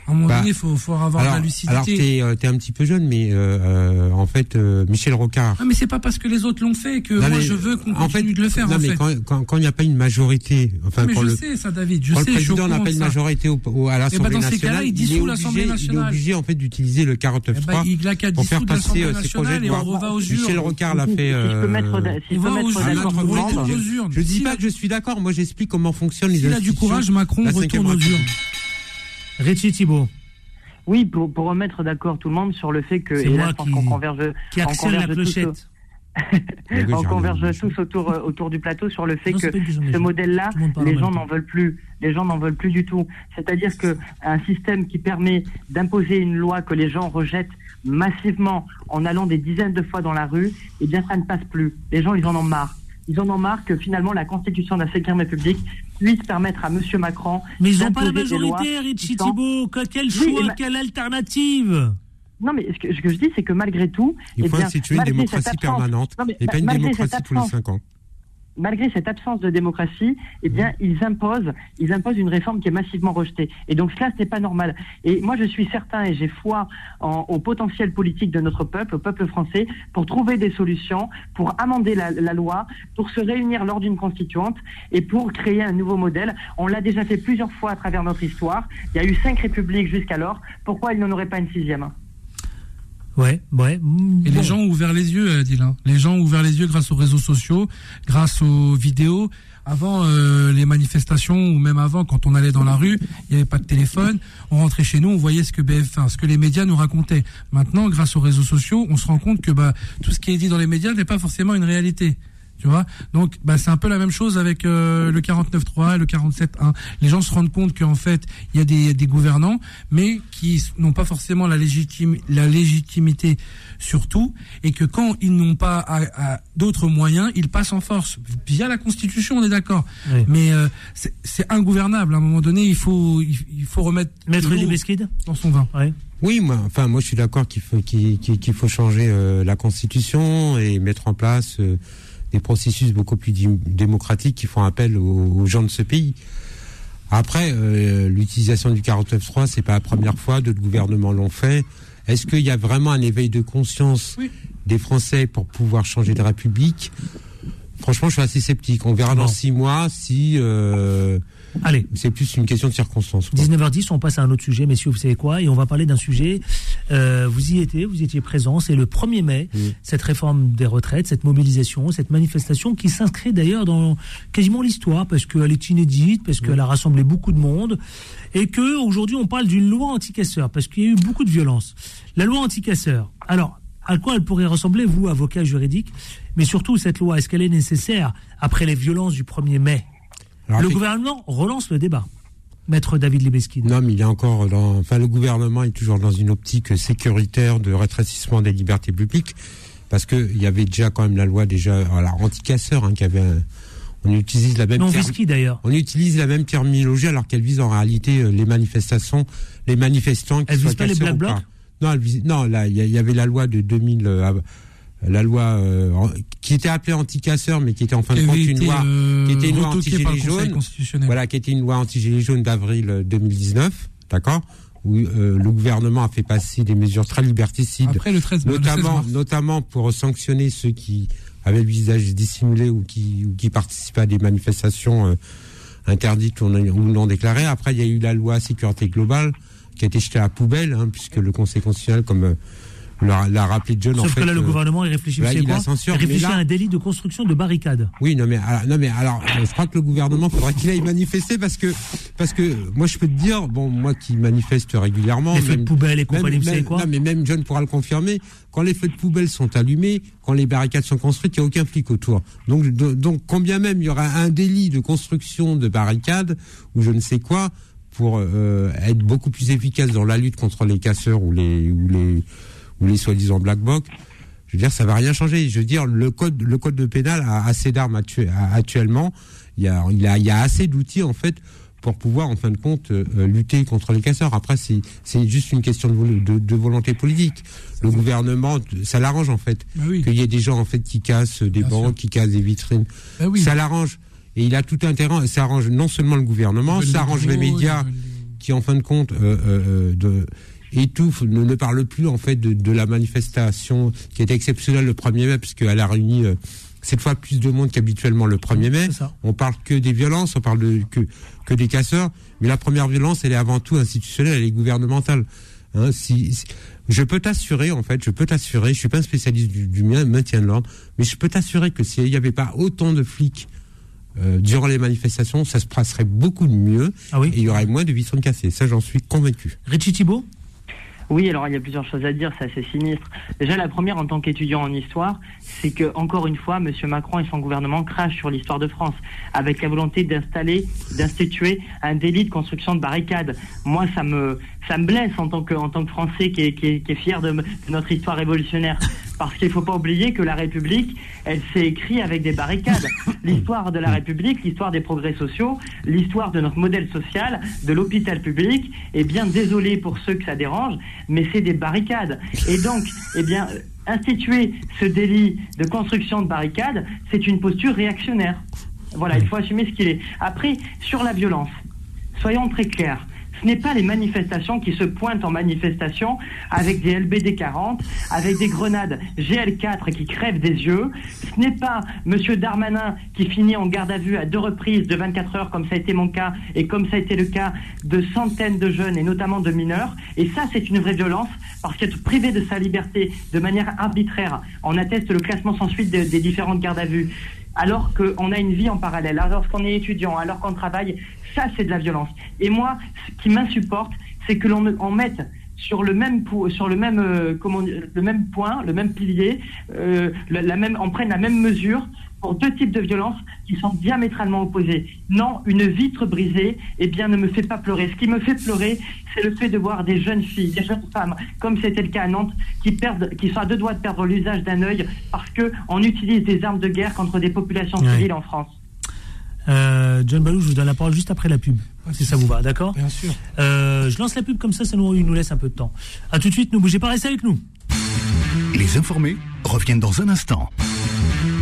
À un moment bah, donné, il faut, faut, avoir la lucidité. Alors, t'es euh, es un petit peu jeune, mais euh, euh, en fait, euh, Michel Rocard. Ah, mais c'est pas parce que les autres l'ont fait que moi je veux qu'on continue de le faire. Non, en mais fait. quand il n'y a pas une majorité, enfin, mais quand je le, sais ça, David. Je quand sais, le président n'a pas une majorité au, au, à l'Assemblée bah, nationale, il, il, est obligé, il est obligé en fait d'utiliser le 49.3 eh ben, il pour faire passer ses projets de loi. Michel Rocard l'a fait. D'accord tout le monde. Je dis pas que je suis d'accord. Moi, j'explique comment fonctionnent les institutions. S'il a du courage, Macron retourne aux urnes. Richie Thibault. Oui, pour, pour remettre d'accord tout le monde sur le fait que et là, qui, on converge, qui on converge la clochette. Tous, on converge tous autour, euh, autour du plateau sur le fait que ce modèle-là, les gens n'en veulent plus. Les gens n'en veulent plus du tout. C'est-à-dire que un système qui permet d'imposer une loi que les gens rejettent massivement en allant des dizaines de fois dans la rue, eh bien, ça ne passe plus. Les gens, ils en ont marre ils en ont marre que finalement la constitution de la 5 République puisse permettre à M. Macron. Mais ils n'ont pas la majorité, Richie Thibault. Quel choix, quelle alternative non, mais ce que, je dis, c'est que malgré tout. Il faut eh instituer une démocratie permanente et pas une démocratie tous les 5 ans malgré cette absence de démocratie, eh bien, ils imposent, ils imposent une réforme qui est massivement rejetée. Et donc cela, n'est pas normal. Et moi, je suis certain et j'ai foi au potentiel politique de notre peuple, au peuple français, pour trouver des solutions, pour amender la, loi, pour se réunir lors d'une constituante et pour créer un nouveau modèle. On l'a déjà fait plusieurs fois à travers notre histoire. Il y a eu cinq républiques jusqu'alors. Pourquoi il n'y en aurait pas une sixième Ouais, ouais. mm, Et bon. les gens ont ouvert les yeux, Adil. Les gens ont ouvert les yeux grâce aux réseaux sociaux, grâce aux vidéos. Avant euh, les manifestations ou même avant, quand on allait dans la rue, il n'y avait pas de téléphone. On rentrait chez nous, on voyait ce que BF1, ce que les médias nous racontaient. Maintenant, grâce aux réseaux sociaux, on se rend compte que bah, tout ce qui est dit dans les médias n'est pas forcément une réalité. Tu vois Donc, bah, c'est un peu la même chose avec euh, le 49.3 et le 47.1. Les gens se rendent compte qu'en fait, il y a des, des gouvernants, mais qui n'ont pas forcément la, légitime, la légitimité sur tout, et que quand ils n'ont pas à- à d'autres moyens, ils passent en force. Via la Constitution, on est d'accord. Oui. Mais euh, c'est ingouvernable. À un moment donné, il faut, il, il faut remettre Maître l'eau Libeskid dans son vin. Oui, moi, enfin, moi, je suis d'accord qu'il faut qu'il faut changer euh, la constitution et mettre en place euh, des processus beaucoup plus démocratiques qui font appel aux, aux gens de ce pays. Après, euh, l'utilisation du 49.3, c'est pas la première fois, d'autres gouvernements l'ont fait. Est-ce qu'il y a vraiment un éveil de conscience des Français pour pouvoir changer de république? Franchement, je suis assez sceptique. On verra dans six mois si. euh, Allez. C'est plus une question de circonstances. quoi. 19h10, on passe à un autre sujet, messieurs, vous savez quoi Et on va parler d'un sujet, euh, vous y étiez, vous étiez présents, c'est le 1er mai, cette réforme des retraites, cette mobilisation, cette manifestation qui s'inscrit d'ailleurs dans quasiment l'histoire, parce qu'elle est inédite, parce qu'elle a rassemblé beaucoup de monde, et que aujourd'hui on parle d'une loi anti-casseur, parce qu'il y a eu beaucoup de violence. La loi anti-casseur, alors, à quoi elle pourrait ressembler, vous, avocat juridique Mais surtout, cette loi, est-ce qu'elle est nécessaire après les violences du 1er mai? Alors, Le gouvernement relance le débat. Maître David Libeskid. Non, mais il est encore dans. Enfin, le gouvernement est toujours dans une optique sécuritaire de rétrécissement des libertés publiques, parce que il y avait déjà quand même la loi déjà, voilà, anti-casseur, hein, qui avait. un- on utilise la même. Non, term- d'ailleurs. On utilise la même terminologie alors qu'elle vise en réalité euh, les manifestations, les manifestants qui Elle soient vise pas les Black. Blocs? Non, elle vise- non, là, il y, avait la loi de 2000, euh, av- la loi euh, qui était appelée anti-casseur, mais qui était en fin de compte une loi, euh, qui était une loi jaunes. constitutionnel. Voilà, qui était une loi anti-gilets jaunes d'avril euh, 2019, d'accord où euh, le gouvernement a fait passer des mesures très liberticides, Après le 13 le 16 notamment, mars. notamment pour sanctionner ceux qui avaient le visage dissimulé ou qui, ou qui participaient à des manifestations euh, interdites ou non, déclarées. Après, il y a eu la loi sécurité globale qui a été jetée à la poubelle, hein, puisque le Conseil constitutionnel, comme euh, l'a rappelé John, en Sauf fait, que là, le euh, gouvernement, il réfléchit, là, il la quoi censure, Il réfléchit là- à un délit de construction de barricades. oui, non mais alors, non mais alors, euh, je crois que le gouvernement faudrait qu'il aille manifester parce que parce que moi je peux te dire, bon moi qui manifeste régulièrement, Les feux de poubelle et compagnie, même- quoi Non mais même John pourra le confirmer. Quand les feux de poubelle sont allumés, quand les barricades sont construites, il n'y a aucun flic autour. Donc de- donc combien même il y aura un délit de construction de barricades ou je ne sais quoi pour euh, être beaucoup plus efficace dans la lutte contre les casseurs ou les ou les ou les soi-disant black blocs. Je veux dire, ça va rien changer. Je veux dire, le code, le code de pénal a assez d'armes actuellement. Il y a, il a, il y a assez d'outils en fait pour pouvoir, en fin de compte, euh, euh, lutter contre les casseurs. Après, c'est, c'est juste une question de, vol- de, de volonté politique. Le gouvernement, ça l'arrange en fait Bah oui. qu'il y ait des gens en fait qui cassent des banques, qui cassent des vitrines. Bah oui. Ça l'arrange. Et il a tout intérêt. Ça arrange non seulement le gouvernement, ça arrange les médias qui, en fin de compte, euh, de étouffe, ne, ne parle plus en fait de, de la manifestation qui était exceptionnelle le 1er mai, puisqu'elle a réuni euh, cette fois plus de monde qu'habituellement le 1er mai. On parle que des violences, on parle de, que, que des casseurs, mais la première violence, elle est avant tout institutionnelle, elle est gouvernementale. Hein, si, si- je peux t'assurer, en fait, je peux t'assurer, je suis pas un spécialiste du, du mien- maintien de l'ordre, mais je peux t'assurer que s'il n'y avait pas autant de flics euh, durant les manifestations, ça se passerait beaucoup mieux Ah et il y aurait moins de vitrines cassées. Ça, j'en suis convaincu. Richie Thibault? Oui, alors il y a plusieurs choses à dire, c'est assez sinistre. Déjà, la première, en tant qu'étudiant en histoire, c'est que, encore une fois, M. Macron et son gouvernement crachent sur l'histoire de France, avec la volonté d'installer, d'instituer un délit de construction de barricades. Moi, ça me, ça me blesse en tant que, en tant que Français qui est, qui est, qui est fier de, notre histoire révolutionnaire. Parce qu'il ne faut pas oublier que la République, elle s'est écrite avec des barricades. L'histoire de la République, l'histoire des progrès sociaux, l'histoire de notre modèle social, de l'hôpital public, est bien désolé pour ceux que ça dérange, mais c'est des barricades. Et donc, eh bien, instituer ce délit de construction de barricades, c'est une posture réactionnaire. Voilà, il faut assumer ce qu'il est. Après, sur la violence, soyons très clairs. Ce n'est pas les manifestations qui se pointent en manifestation avec des LBD 40, avec des grenades GL4 qui crèvent des yeux. Ce n'est pas Monsieur Darmanin qui finit en garde à vue à deux reprises de 24 heures, comme ça a été mon cas, et comme ça a été le cas de centaines de jeunes, et notamment de mineurs. Et ça, c'est une vraie violence, parce qu'être privé de sa liberté de manière arbitraire, en atteste le classement sans suite des, des différentes gardes à vue, alors qu'on a une vie en parallèle, alors qu'on est étudiant, alors qu'on travaille, ça c'est de la violence. Et moi, ce qui m'insupporte, c'est que l'on en mette sur euh, le même point, le même pilier, euh, on prenne la même mesure pour deux types de violences qui sont diamétralement opposés. Non, une vitre brisée, eh bien, ne me fait pas pleurer. Ce qui me fait pleurer, c'est le fait de voir des jeunes filles, des jeunes femmes, comme c'était le cas à Nantes, qui perdent, qui sont à deux doigts de perdre l'usage d'un œil parce que on utilise des armes de guerre contre des populations Ouais. civiles en France. Euh, John Balou, je vous donne la parole juste après la pub, si ça vous va, d'accord? Bien sûr. Euh, je lance la pub comme ça, ça nous, il nous laisse un peu de temps. À tout de suite, ne bougez pas, restez avec nous. Les informés reviennent dans un instant.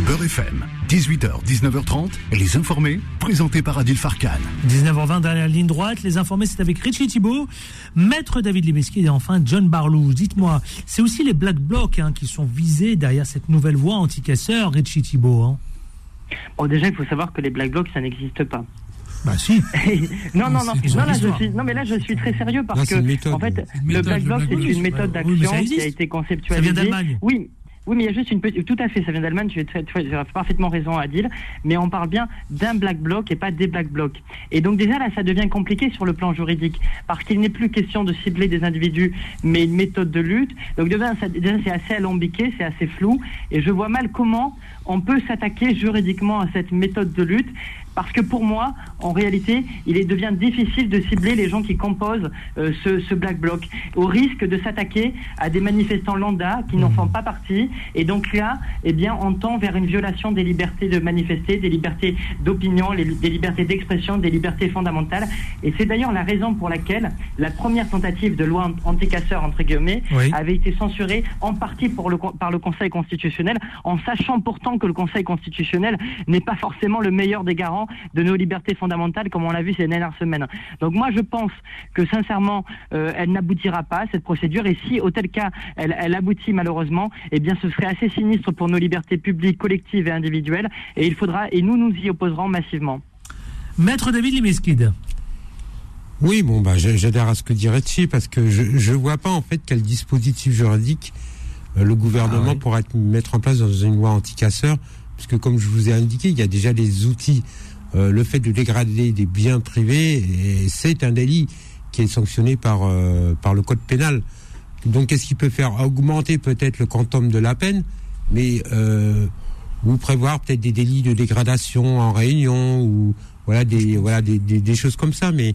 Beurre FM, 18h, 19h30, les informés, présentés par Adil Farkan. 19h20 dans la ligne droite, les informés, c'est avec Richie Thibault, Maître David Lemeski et enfin John Barlou. Dites-moi, c'est aussi les Black Blocs hein, qui sont visés derrière cette nouvelle voie anti-casseur, Richie Thibault. Hein. Bon, déjà, il faut savoir que les Black Blocs, ça n'existe pas. Bah si. non, non, non, non, là, je suis, non, mais là, je suis très sérieux parce que, en fait, le Black Bloc, c'est une méthode Oui, d'action qui a été conceptualisée. Ça vient d'Allemagne. Oui. Oui, mais il y a juste une petite. Tout à fait, ça vient d'Allemagne, tu tu as parfaitement raison, Adil. Mais on parle bien d'un black bloc et pas des black blocs. Et donc, déjà, là, ça devient compliqué sur le plan juridique. Parce qu'il n'est plus question de cibler des individus, mais une méthode de lutte. Donc, déjà, c'est assez alambiqué, c'est assez flou. Et je vois mal comment on peut s'attaquer juridiquement à cette méthode de lutte. Parce que pour moi, en réalité, il devient difficile de cibler les gens qui composent euh, ce, ce black bloc, au risque de s'attaquer à des manifestants lambda qui n'en font pas partie. Et donc là, eh bien, on tend vers une violation des libertés de manifester, des libertés d'opinion, des libertés d'expression, des libertés fondamentales. Et c'est d'ailleurs la raison pour laquelle la première tentative de loi anti-casseur, entre guillemets, Oui. avait été censurée en partie pour le, con- par le Conseil constitutionnel, en sachant pourtant que le Conseil constitutionnel n'est pas forcément le meilleur des garants de nos libertés fondamentales, comme on l'a vu ces dernières semaines. Donc moi, je pense que sincèrement, euh, elle n'aboutira pas cette procédure. Et si, au tel cas, elle, elle aboutit malheureusement, eh bien, ce serait assez sinistre pour nos libertés publiques, collectives et individuelles. Et il faudra, et nous nous y opposerons massivement. Maître David Limeskid. Oui, bon, bah, j'a- j'adhère à ce que dit Retchi parce que je je vois pas en fait quel dispositif juridique euh, le gouvernement Ah ouais. pourrait être- mettre en place dans une loi anti-casseur, puisque comme je vous ai indiqué, il y a déjà les outils. Euh, le fait de dégrader des biens privés, et c'est un délit qui est sanctionné par euh, par le code pénal. Donc, qu'est-ce qu'il peut faire Augmenter peut-être le quantum de la peine, mais euh, ou prévoir peut-être des délits de dégradation en réunion ou voilà des voilà des, des choses comme ça, mais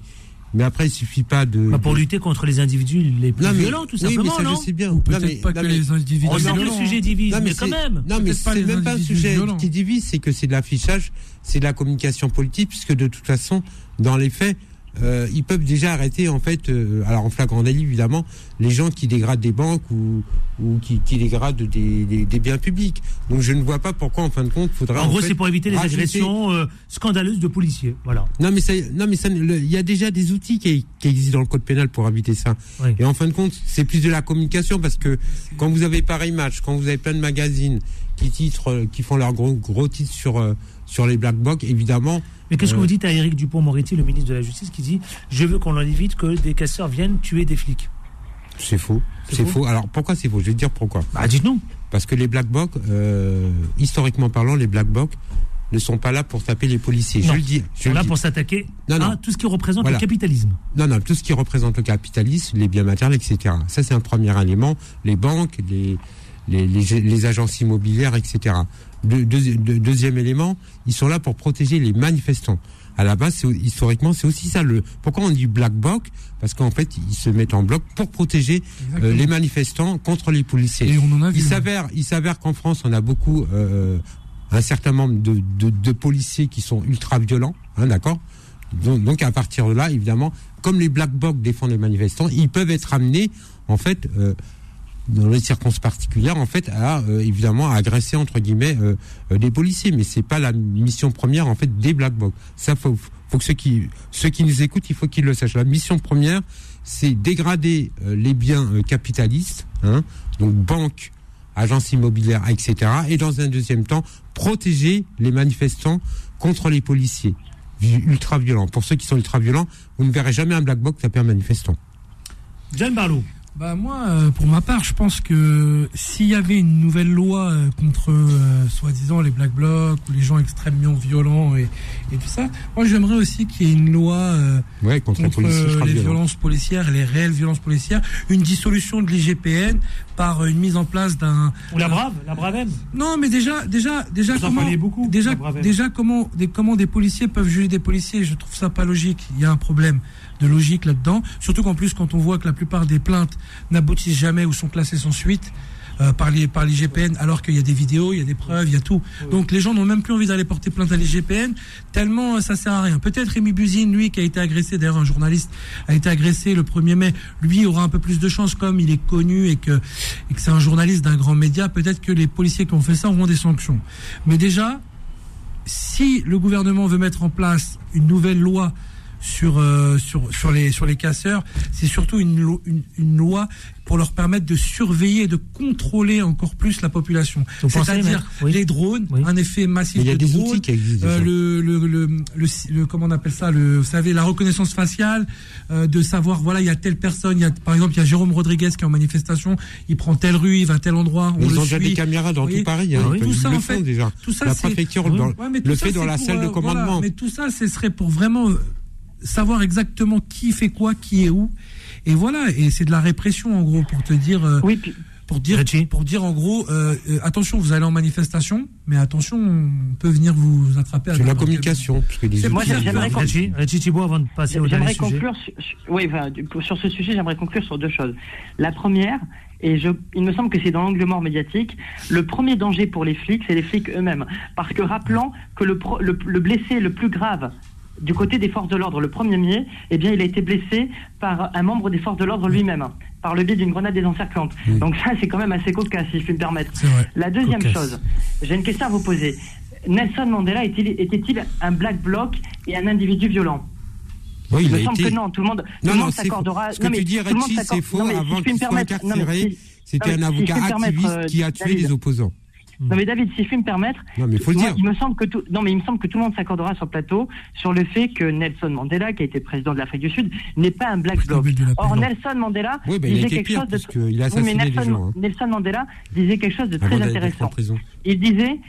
mais après il suffit pas de Bah, pour lutter contre les individus les plus non, mais- violents, tout oui, mais simplement, ça, non je sais bien. Ou Non, peut-être mais- pas non, que mais- les individus On sait que le sujet divise, non, mais, quand même. Non, mais c'est même pas un sujet violents. qui divise, c'est que c'est de l'affichage, c'est de la communication politique, puisque de toute façon, dans les faits, euh, ils peuvent déjà arrêter, en fait, euh, alors en flagrant délit, évidemment, les gens qui dégradent des banques ou, ou qui, qui dégradent des, des, des biens publics. Donc je ne vois pas pourquoi, en fin de compte, faudrait. En gros, fait, c'est pour éviter les agressions euh, scandaleuses de policiers. Voilà. non mais ça, non mais ça, il y a déjà des outils qui, qui existent dans le code pénal pour éviter ça. Oui. Et en fin de compte, c'est plus de la communication parce que quand vous avez pareil match, quand vous avez plein de magazines qui titrent, euh, qui font leurs gros gros titres sur euh, sur les black box, évidemment. Mais qu'est-ce que vous dites à Éric Dupont-Moretti, le ministre de la Justice, qui dit Je veux qu'on en évite que des casseurs viennent tuer des flics C'est faux. C'est faux faux. Alors pourquoi c'est faux? Je vais te dire pourquoi. Bah, dites-nous. Parce que les black box, euh, historiquement parlant, les black box ne sont pas là pour taper les policiers. Non. Je le dis. Ils sont là dis. pour s'attaquer à tout ce qui représente Voilà. le capitalisme. Non, non, tout ce qui représente le capitalisme, les biens matériels, etc. Ça, c'est un premier élément. Les banques, les, les, les, les agences immobilières, etc. Deux- deux- deuxième élément, ils sont là pour protéger les manifestants. À la base, historiquement, c'est aussi ça. Le, pourquoi on dit black bloc Parce qu'en fait, ils se mettent en bloc pour protéger euh, les manifestants contre les policiers. Et on en a vu. Il s'avère, il s'avère qu'en France, on a beaucoup, euh, un certain nombre de, de, de policiers qui sont ultra violents, hein, d'accord? Donc, donc, à partir de là, évidemment, comme les black blocs défendent les manifestants, ils peuvent être amenés, en fait, euh, dans les circonstances particulières, en fait, à euh, évidemment agresser entre guillemets euh, euh, des policiers. Mais c'est pas la mission première en fait des black blocs. Ça faut, faut que ceux qui ceux qui nous écoutent, il faut qu'ils le sachent. La mission première, c'est dégrader euh, les biens capitalistes, hein, donc banques, agences immobilières, etc. Et dans un deuxième temps, protéger les manifestants contre les policiers ultra violents. Pour ceux qui sont ultra violents, vous ne verrez jamais un black bloc taper un manifestant. John Barlow. Bah moi, euh, pour ma part, je pense que s'il y avait une nouvelle loi euh, contre euh, soi-disant les black blocs ou les gens extrêmement violents et, et tout ça, moi j'aimerais aussi qu'il y ait une loi euh, Ouais, contre les policiers euh, les violences policières, les réelles violences policières, une dissolution de l'IGPN par une mise en place d'un Ou la brave, la brave M. non, mais déjà, déjà, déjà, Vous comment, beaucoup, déjà, déjà, comment, des, comment des policiers peuvent juger des policiers Je trouve ça pas logique. Il y a un problème de logique là-dedans. Surtout qu'en plus, quand on voit que la plupart des plaintes n'aboutissent jamais ou sont classées sans suite. euh, par les par l'IGPN alors qu'il y a des vidéos, il y a des preuves, il y a tout. Donc les gens n'ont même plus envie d'aller porter plainte à l'IGPN tellement euh, ça sert à rien. Peut-être Rémi Buzine, lui qui a été agressé, d'ailleurs un journaliste a été agressé le 1er mai, lui aura un peu plus de chance comme il est connu et que et que c'est un journaliste d'un grand média, peut-être que les policiers qui ont fait ça auront des sanctions. Mais déjà, si le gouvernement veut mettre en place une nouvelle loi sur euh, sur sur les sur les casseurs, c'est surtout une, lo- une une loi pour leur permettre de surveiller et de contrôler encore plus la population. C'est-à-dire Oui. les drones, un effet massif il y a de des drones, outils qui existent euh, le, le, le, le, comment on appelle ça, le, vous savez, la reconnaissance faciale, euh, de savoir, voilà, il y a telle personne, il y a, par exemple, il y a Jérôme Rodriguez qui est en manifestation, il prend telle rue, il va à tel endroit, on ils le ont déjà des caméras dans tout Paris. hein. Tout ça, en fait, déjà. tout ça, La préfecture dans- Ouais, le fait dans la salle de euh, voilà, commandement. mais tout ça, ce serait pour vraiment savoir exactement qui fait quoi, qui est où. Et voilà, et c'est de la répression, en gros, pour te dire. euh, pour dire, pour dire en gros, euh, euh, attention, vous allez en manifestation, mais attention, on peut venir vous attraper. à C'est la communication. C'est- moi, ils j'aimerais Thibault, avant de passer au dernier J'aimerais sujet. conclure, sur, oui, enfin, sur ce sujet, j'aimerais conclure sur deux choses. La première, et je, il me semble que c'est dans l'angle mort médiatique, le premier danger pour les flics, c'est les flics eux-mêmes. Parce que rappelons que le, pro- le, le blessé le plus grave du côté des forces de l'ordre, le premier er eh bien, il a été blessé par un membre des forces de l'ordre lui-même, par le biais d'une grenade désencerclante. Donc ça, c'est quand même assez cocasse, si je puis me permettre. La deuxième Cocasse. chose, j'ai une question à vous poser. Nelson Mandela était- était-il un black bloc et un individu violent? Oui, il il me semble été- que non, tout le monde, Non, non, monde s'accordera. Ce que Non, mais tu dis, c'est faux. non, mais si Avant me qu'il soit incarcéré, si- c'était un si avocat activiste euh, qui a tué des opposants. Non mais David, si je puis me permettre, Non, mais faut le moi, dire. il me semble que tout, non mais il me semble que tout le monde s'accordera sur le plateau sur le fait que Nelson Mandela, qui a été président de l'Afrique du Sud, n'est pas un black bloc. Or Nelson Mandela Oui, bah, disait quelque pire, chose de Oui, mais Nelson, gens, hein. Nelson Mandela disait quelque chose de très Avant intéressant. Il disait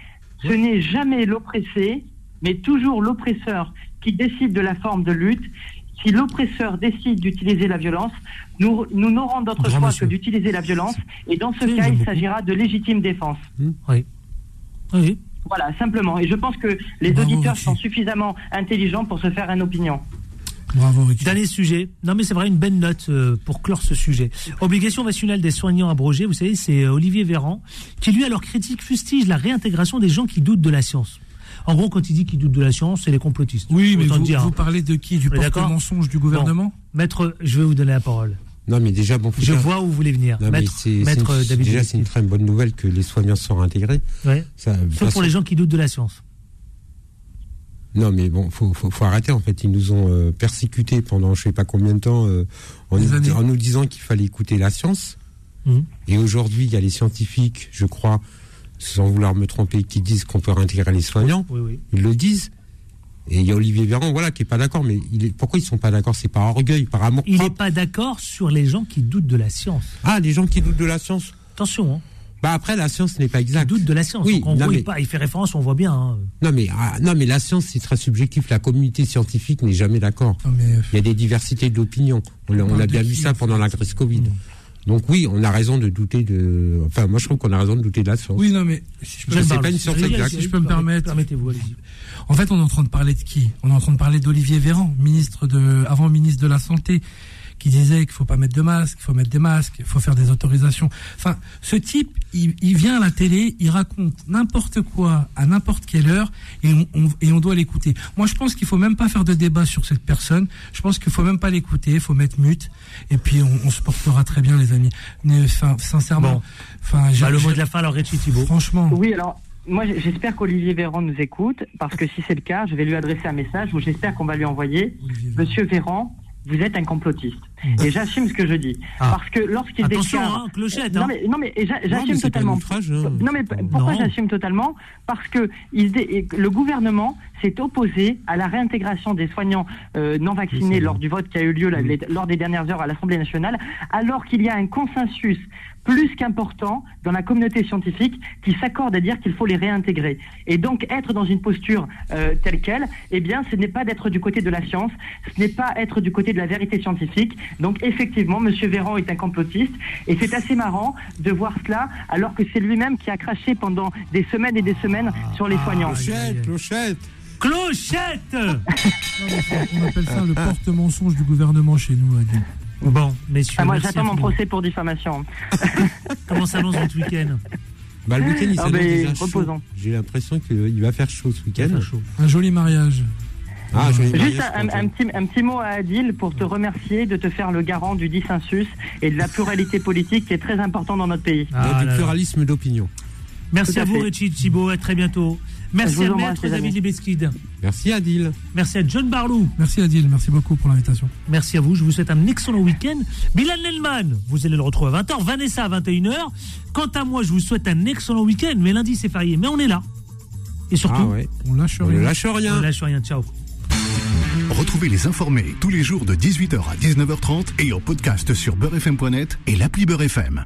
ce n'est jamais l'oppressé, mais toujours l'oppresseur qui décide de la forme de lutte. Si l'oppresseur décide d'utiliser la violence, nous nous n'aurons d'autre choix monsieur. que d'utiliser la violence, et dans ce Oui, cas, il s'agira de légitime défense. Oui. Oui. Voilà, simplement. Et je pense que les Bravo, auditeurs Richie. sont suffisamment intelligents pour se faire une opinion. Bravo, Dernier sujet. Non, mais c'est vrai, une belle note euh, pour clore ce sujet. Obligation vaccinale des soignants abrogée, vous savez, c'est euh, Olivier Véran, qui lui, alors critique, fustige la réintégration des gens qui doutent de la science. En gros, quand il dit qu'ils doutent de la science, c'est les complotistes. Oui, mais vous, dire, vous parlez de qui? Du porte-mensonge du gouvernement? Bon. Maître, je vais vous donner la parole. Non, mais déjà, bon, faut Je vois où vous voulez venir. Non, mais Maître, Maître une- David Déjà, c'est une très bonne nouvelle que les soignants sont intégrés. Ouais. Ça, Sauf pour les gens qui doutent de la science. Non, mais bon, faut, faut, faut arrêter. En fait, ils nous ont euh, persécutés pendant je sais pas combien de temps euh, en, nous, années. en nous disant qu'il fallait écouter la science. Mhm. Et aujourd'hui, il y a les scientifiques, je crois, sans vouloir me tromper, qui disent qu'on peut réintégrer les soignants. Oui, oui. Ils le disent. Et il y a Olivier Véran, voilà, qui est pas d'accord. Mais il est, pourquoi ils sont pas d'accord? C'est par orgueil, par amour Il n'est pas d'accord sur les gens qui doutent de la science. Ah, les gens qui doutent de la science? Attention, hein. Bah après, la science n'est pas exacte. Doute de la science. Oui, Donc, en non, mais- pas- il fait référence, on voit bien. hein. Non mais ah, non mais la science c'est très subjectif. La communauté scientifique n'est jamais d'accord. mais- Il y a des diversités d'opinion. On, a- on bien vu ça en pendant la crise Covid. Donc oui, on a raison de douter de. Enfin, moi je trouve qu'on a raison de douter de la science. Oui, non, mais si je peux, Je me sais pas permettre- une science si je- exacte. si je peux me permettre. Permettez-vous, allez-y. En fait, on est en train de parler de qui? On est en train de parler d'Olivier Véran, ministre de, avant ministre de la Santé, qui disait qu'il faut pas mettre de masque, il faut mettre des masques, il faut faire des autorisations. Enfin, ce type, il, il vient à la télé, il raconte n'importe quoi à n'importe quelle heure et on, on- et on doit l'écouter. Moi, je pense qu'il faut même pas faire de débat sur cette personne. Je pense qu'il faut même pas l'écouter, il faut mettre mute et puis on, on se portera très bien, les amis. Mais, enfin, sincèrement, Bon. enfin, j'ai- Bah, le mot de la fin, alors, Richie Thibault. Franchement. Oui, alors, moi, j'espère qu'Olivier Véran nous écoute, parce que si c'est le cas, je vais lui adresser un message où j'espère qu'on va lui envoyer Monsieur Véran, vous êtes un complotiste. Et j'assume ce que je dis. Ah. Parce que lorsqu'il Attention, déclare... hein, clochette, Non, hein. mais, non, mais Non, j'assume totalement. outrage, hein. Non, mais pourquoi j'assume totalement? Parce que il dé- le gouvernement s'est opposé à la réintégration des soignants euh, non vaccinés lors du vote qui a eu lieu lors des dernières heures à l'Assemblée nationale, alors qu'il y a un consensus plus qu'important dans la communauté scientifique qui s'accorde à dire qu'il faut les réintégrer. Et donc être dans une posture euh, telle quelle, eh bien, ce n'est pas d'être du côté de la science, ce n'est pas être du côté de la vérité scientifique. Donc effectivement, Monsieur Véran est un complotiste, et c'est assez marrant de voir cela, alors que c'est lui-même qui a craché pendant des semaines et des semaines sur les soignants. Clochette, clochette. Clochette Non, on appelle ça le porte-mensonge du gouvernement chez nous, Adil. Bon, messieurs, Ah, moi, j'attends mon procès pour diffamation. Comment s'annonce votre week-end Bah, le week-end, il Ah, s'annonce chaud. reposant. J'ai l'impression qu'il va faire chaud ce week-end. Un joli mariage. Ah, joli Juste mariage, un, un- un petit, un petit mot à Adil pour te remercier de te faire le garant du dissensus et de la pluralité politique qui est très important dans notre pays. Ah du là là. pluralisme d'opinion. Merci Tout à à vous, fait. Richie Thibault. À très bientôt. Merci à Maître les David amis. Libeskid. Merci Adil. Merci à John Barlou. Merci Adil, merci beaucoup pour l'invitation. Merci à vous. Je vous souhaite un excellent week-end. Bilal Nelman, vous allez le retrouver à 20h. Vanessa à 21h. Quant à moi, je vous souhaite un excellent week-end. Mais lundi, c'est férié. Mais on est là. Et surtout, Ah ouais. On lâche On rien. ne lâche on rien. ne lâche rien. Ciao. Retrouvez les informés tous les jours de 18h à 19h30 et en podcast sur beurrefm.net et l'appli Beurrefm.